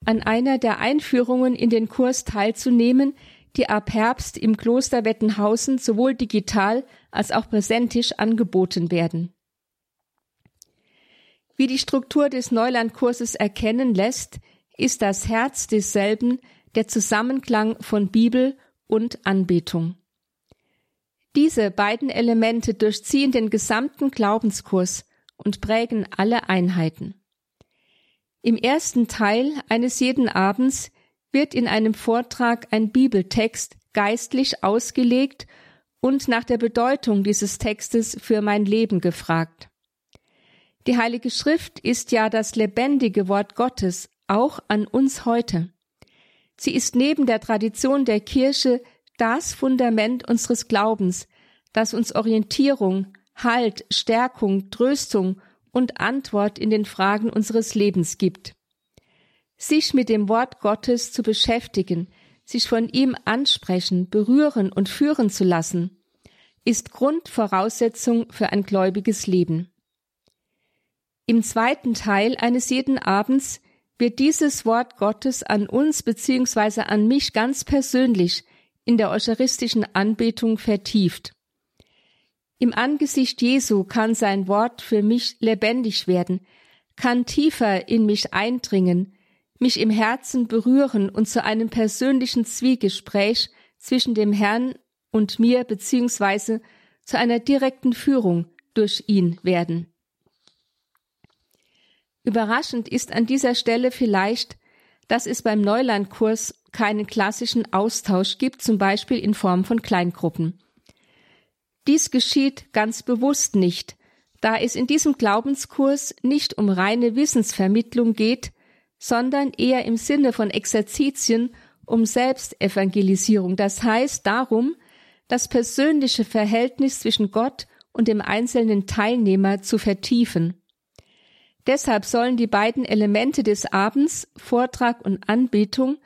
an einer der Einführungen in den Kurs teilzunehmen, die ab Herbst im Kloster Wettenhausen sowohl digital als auch präsentisch angeboten werden. Wie die Struktur des Neulandkurses erkennen lässt, ist das Herz desselben der Zusammenklang von Bibel und Anbetung. Diese beiden Elemente durchziehen den gesamten Glaubenskurs und prägen alle Einheiten. Im ersten Teil eines jeden Abends wird in einem Vortrag ein Bibeltext geistlich ausgelegt und nach der Bedeutung dieses Textes für mein Leben gefragt. Die Heilige Schrift ist ja das lebendige Wort Gottes, auch an uns heute. Sie ist neben der Tradition der Kirche das Fundament unseres Glaubens, das uns Orientierung, Halt, Stärkung, Tröstung und Antwort in den Fragen unseres Lebens gibt. Sich mit dem Wort Gottes zu beschäftigen, sich von ihm ansprechen, berühren und führen zu lassen, ist Grundvoraussetzung für ein gläubiges Leben. Im zweiten Teil eines jeden Abends wird dieses Wort Gottes an uns bzw. an mich ganz persönlich in der eucharistischen Anbetung vertieft. Im Angesicht Jesu kann sein Wort für mich lebendig werden, kann tiefer in mich eindringen, mich im Herzen berühren und zu einem persönlichen Zwiegespräch zwischen dem Herrn und mir beziehungsweise zu einer direkten Führung durch ihn werden. Überraschend ist an dieser Stelle vielleicht, dass es beim Neulandkurs keinen klassischen Austausch gibt, zum Beispiel in Form von Kleingruppen. Dies geschieht ganz bewusst nicht, da es in diesem Glaubenskurs nicht um reine Wissensvermittlung geht, sondern eher im Sinne von Exerzitien um Selbstevangelisierung, das heißt darum, das persönliche Verhältnis zwischen Gott und dem einzelnen Teilnehmer zu vertiefen. Deshalb sollen die beiden Elemente des Abends, Vortrag und Anbetung,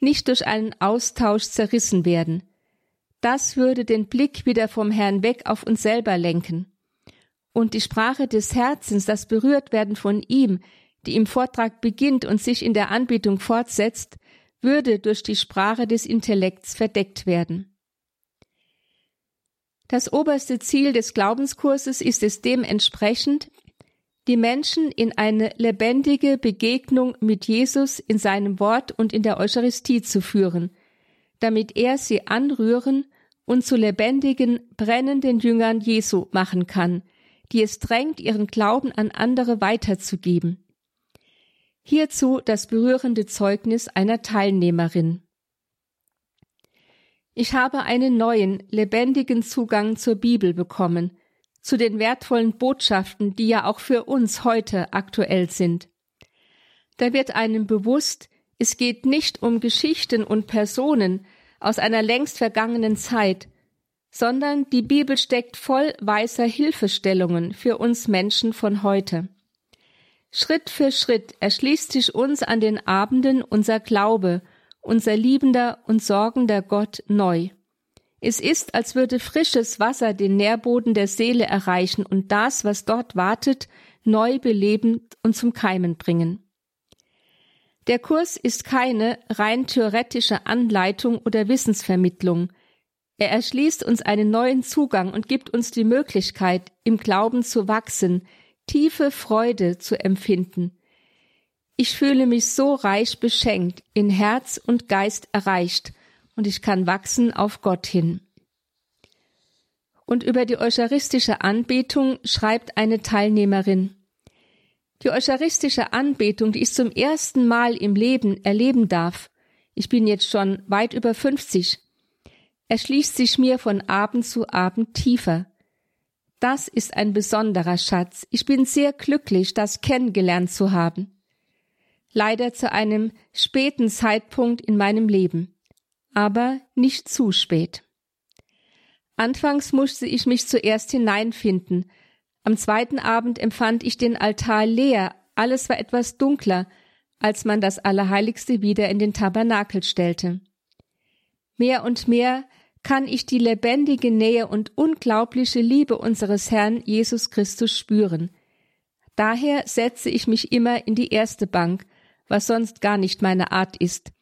nicht durch einen Austausch zerrissen werden. Das würde den Blick wieder vom Herrn weg auf uns selber lenken. Und die Sprache des Herzens, das Berührtwerden von ihm, die im Vortrag beginnt und sich in der Anbetung fortsetzt, würde durch die Sprache des Intellekts verdeckt werden. Das oberste Ziel des Glaubenskurses ist es dementsprechend, die Menschen in eine lebendige Begegnung mit Jesus in seinem Wort und in der Eucharistie zu führen, damit er sie anrühren und zu lebendigen, brennenden Jüngern Jesu machen kann, die es drängt, ihren Glauben an andere weiterzugeben. Hierzu das berührende Zeugnis einer Teilnehmerin. Ich habe einen neuen, lebendigen Zugang zur Bibel bekommen, zu den wertvollen Botschaften, die ja auch für uns heute aktuell sind. Da wird einem bewusst, es geht nicht um Geschichten und Personen aus einer längst vergangenen Zeit, sondern die Bibel steckt voll weißer Hilfestellungen für uns Menschen von heute. Schritt für Schritt erschließt sich uns an den Abenden unser Glaube, unser liebender und sorgender Gott neu. Es ist, als würde frisches Wasser den Nährboden der Seele erreichen und das, was dort wartet, neu beleben und zum Keimen bringen. Der Kurs ist keine rein theoretische Anleitung oder Wissensvermittlung. Er erschließt uns einen neuen Zugang und gibt uns die Möglichkeit, im Glauben zu wachsen, tiefe Freude zu empfinden. Ich fühle mich so reich beschenkt, in Herz und Geist erreicht, und ich kann wachsen auf Gott hin. Und über die eucharistische Anbetung schreibt eine Teilnehmerin. Die eucharistische Anbetung, die ich zum ersten Mal im Leben erleben darf, ich bin jetzt schon weit über 50, erschließt sich mir von Abend zu Abend tiefer. Das ist ein besonderer Schatz. Ich bin sehr glücklich, das kennengelernt zu haben. Leider zu einem späten Zeitpunkt in meinem Leben aber nicht zu spät. Anfangs musste ich mich zuerst hineinfinden. Am zweiten Abend empfand ich den Altar leer, alles war etwas dunkler, als man das Allerheiligste wieder in den Tabernakel stellte. Mehr und mehr kann ich die lebendige Nähe und unglaubliche Liebe unseres Herrn Jesus Christus spüren. Daher setze ich mich immer in die erste Bank, was sonst gar nicht meine Art ist.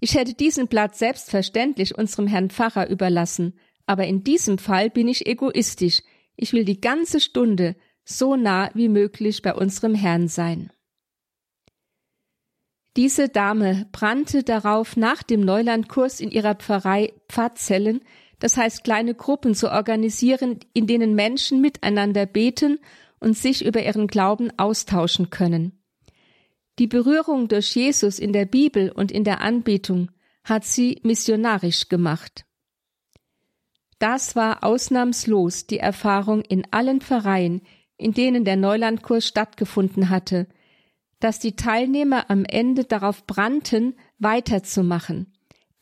Ich hätte diesen Platz selbstverständlich unserem Herrn Pfarrer überlassen, aber in diesem Fall bin ich egoistisch. Ich will die ganze Stunde so nah wie möglich bei unserem Herrn sein. Diese Dame brannte darauf, nach dem Neulandkurs in ihrer Pfarrei Pfarrzellen, das heißt kleine Gruppen zu organisieren, in denen Menschen miteinander beten und sich über ihren Glauben austauschen können. Die Berührung durch Jesus in der Bibel und in der Anbetung hat sie missionarisch gemacht. Das war ausnahmslos die Erfahrung in allen Vereinen, in denen der Neulandkurs stattgefunden hatte, dass die Teilnehmer am Ende darauf brannten, weiterzumachen.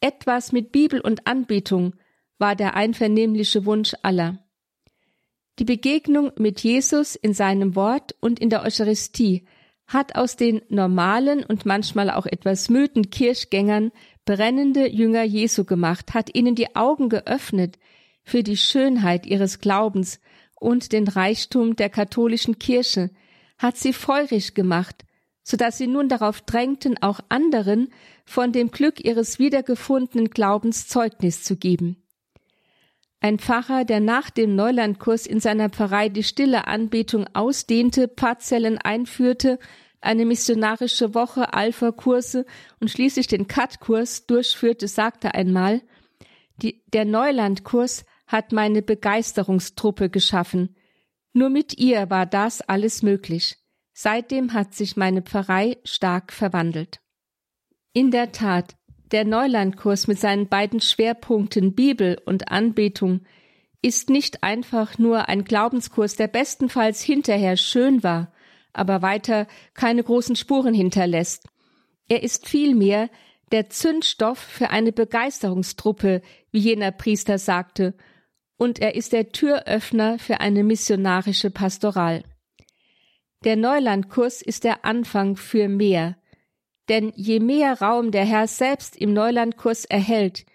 Etwas mit Bibel und Anbetung war der einvernehmliche Wunsch aller. Die Begegnung mit Jesus in seinem Wort und in der Eucharistie hat aus den normalen und manchmal auch etwas müden Kirchgängern brennende Jünger Jesu gemacht, hat ihnen die Augen geöffnet für die Schönheit ihres Glaubens und den Reichtum der katholischen Kirche, hat sie feurig gemacht, so dass sie nun darauf drängten, auch anderen von dem Glück ihres wiedergefundenen Glaubens Zeugnis zu geben. Ein Pfarrer, der nach dem Neulandkurs in seiner Pfarrei die stille Anbetung ausdehnte, Pfarrzellen einführte, eine missionarische Woche, Alpha-Kurse und schließlich den Cut-Kurs durchführte, sagte einmal, die, der Neulandkurs hat meine Begeisterungstruppe geschaffen. Nur mit ihr war das alles möglich. Seitdem hat sich meine Pfarrei stark verwandelt. In der Tat, der Neulandkurs mit seinen beiden Schwerpunkten Bibel und Anbetung ist nicht einfach nur ein Glaubenskurs, der bestenfalls hinterher schön war, aber weiter keine großen Spuren hinterlässt. Er ist vielmehr der Zündstoff für eine Begeisterungstruppe, wie jener Priester sagte, und er ist der Türöffner für eine missionarische Pastoral. Der Neulandkurs ist der Anfang für mehr, denn je mehr Raum der Herr selbst im Neulandkurs erhält,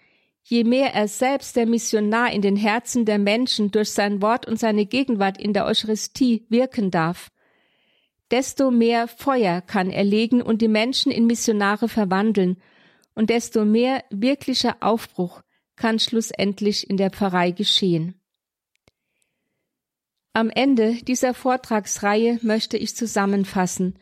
je mehr er selbst der Missionar in den Herzen der Menschen durch sein Wort und seine Gegenwart in der Eucharistie wirken darf, desto mehr Feuer kann er legen und die Menschen in Missionare verwandeln, und desto mehr wirklicher Aufbruch kann schlussendlich in der Pfarrei geschehen. Am Ende dieser Vortragsreihe möchte ich zusammenfassen,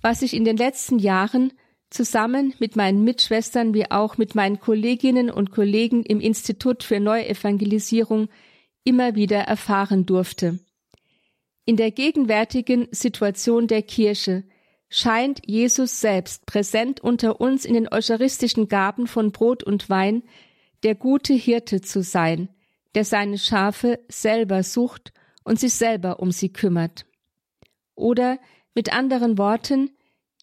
was ich in den letzten Jahren zusammen mit meinen Mitschwestern wie auch mit meinen Kolleginnen und Kollegen im Institut für Neuevangelisierung immer wieder erfahren durfte. In der gegenwärtigen Situation der Kirche scheint Jesus selbst präsent unter uns in den eucharistischen Gaben von Brot und Wein der gute Hirte zu sein, der seine Schafe selber sucht und sich selber um sie kümmert. Oder mit anderen Worten,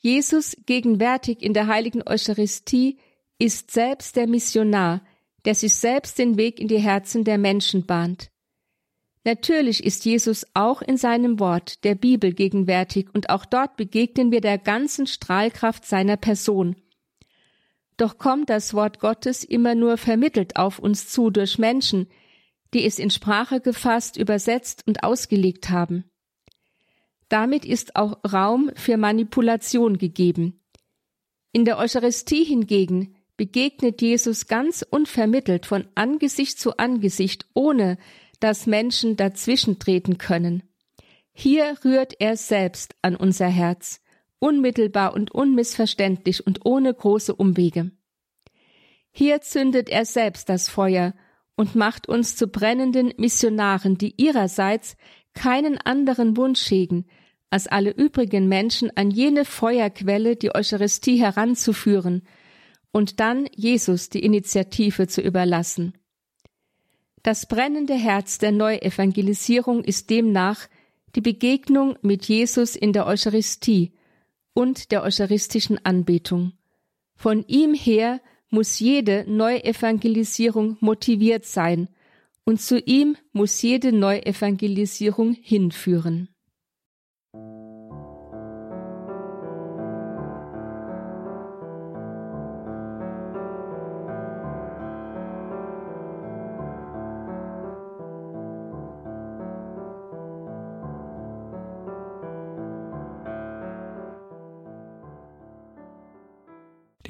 Jesus gegenwärtig in der heiligen Eucharistie ist selbst der Missionar, der sich selbst den Weg in die Herzen der Menschen bahnt. Natürlich ist Jesus auch in seinem Wort, der Bibel, gegenwärtig, und auch dort begegnen wir der ganzen Strahlkraft seiner Person. Doch kommt das Wort Gottes immer nur vermittelt auf uns zu durch Menschen, die es in Sprache gefasst, übersetzt und ausgelegt haben. Damit ist auch Raum für Manipulation gegeben. In der Eucharistie hingegen begegnet Jesus ganz unvermittelt von Angesicht zu Angesicht, ohne dass Menschen dazwischen treten können. Hier rührt er selbst an unser Herz, unmittelbar und unmissverständlich und ohne große Umwege. Hier zündet er selbst das Feuer und macht uns zu brennenden Missionaren, die ihrerseits keinen anderen Wunsch hegen, als alle übrigen Menschen an jene Feuerquelle, die Eucharistie heranzuführen und dann Jesus die Initiative zu überlassen. Das brennende Herz der Neuevangelisierung ist demnach die Begegnung mit Jesus in der Eucharistie und der eucharistischen Anbetung. Von ihm her muss jede Neuevangelisierung motiviert sein, und zu ihm muss jede Neuevangelisierung hinführen.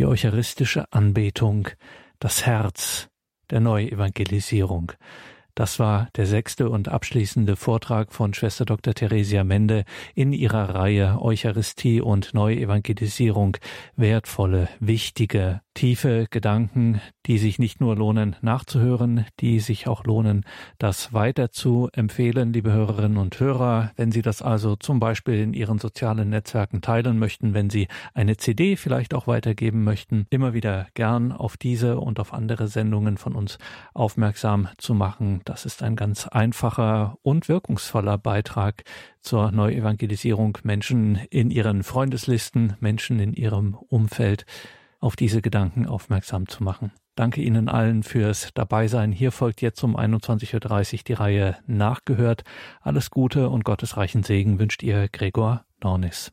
Die eucharistische Anbetung, das Herz der Neuevangelisierung. Das war der sechste und abschließende Vortrag von Schwester Dr. Theresia Mende in ihrer Reihe Eucharistie und Neuevangelisierung. Wertvolle, wichtige, tiefe Gedanken, die sich nicht nur lohnen nachzuhören, die sich auch lohnen, das weiter zu empfehlen, liebe Hörerinnen und Hörer. Wenn Sie das also zum Beispiel in Ihren sozialen Netzwerken teilen möchten, wenn Sie eine CD vielleicht auch weitergeben möchten, immer wieder gern auf diese und auf andere Sendungen von uns aufmerksam zu machen. Das ist ein ganz einfacher und wirkungsvoller Beitrag zur Neuevangelisierung Menschen in ihren Freundeslisten, Menschen in ihrem Umfeld auf diese Gedanken aufmerksam zu machen. Danke Ihnen allen fürs Dabeisein. Hier folgt jetzt um 21.30 Uhr die Reihe Nachgehört. Alles Gute und gottesreichen Segen wünscht Ihr Gregor Dornis.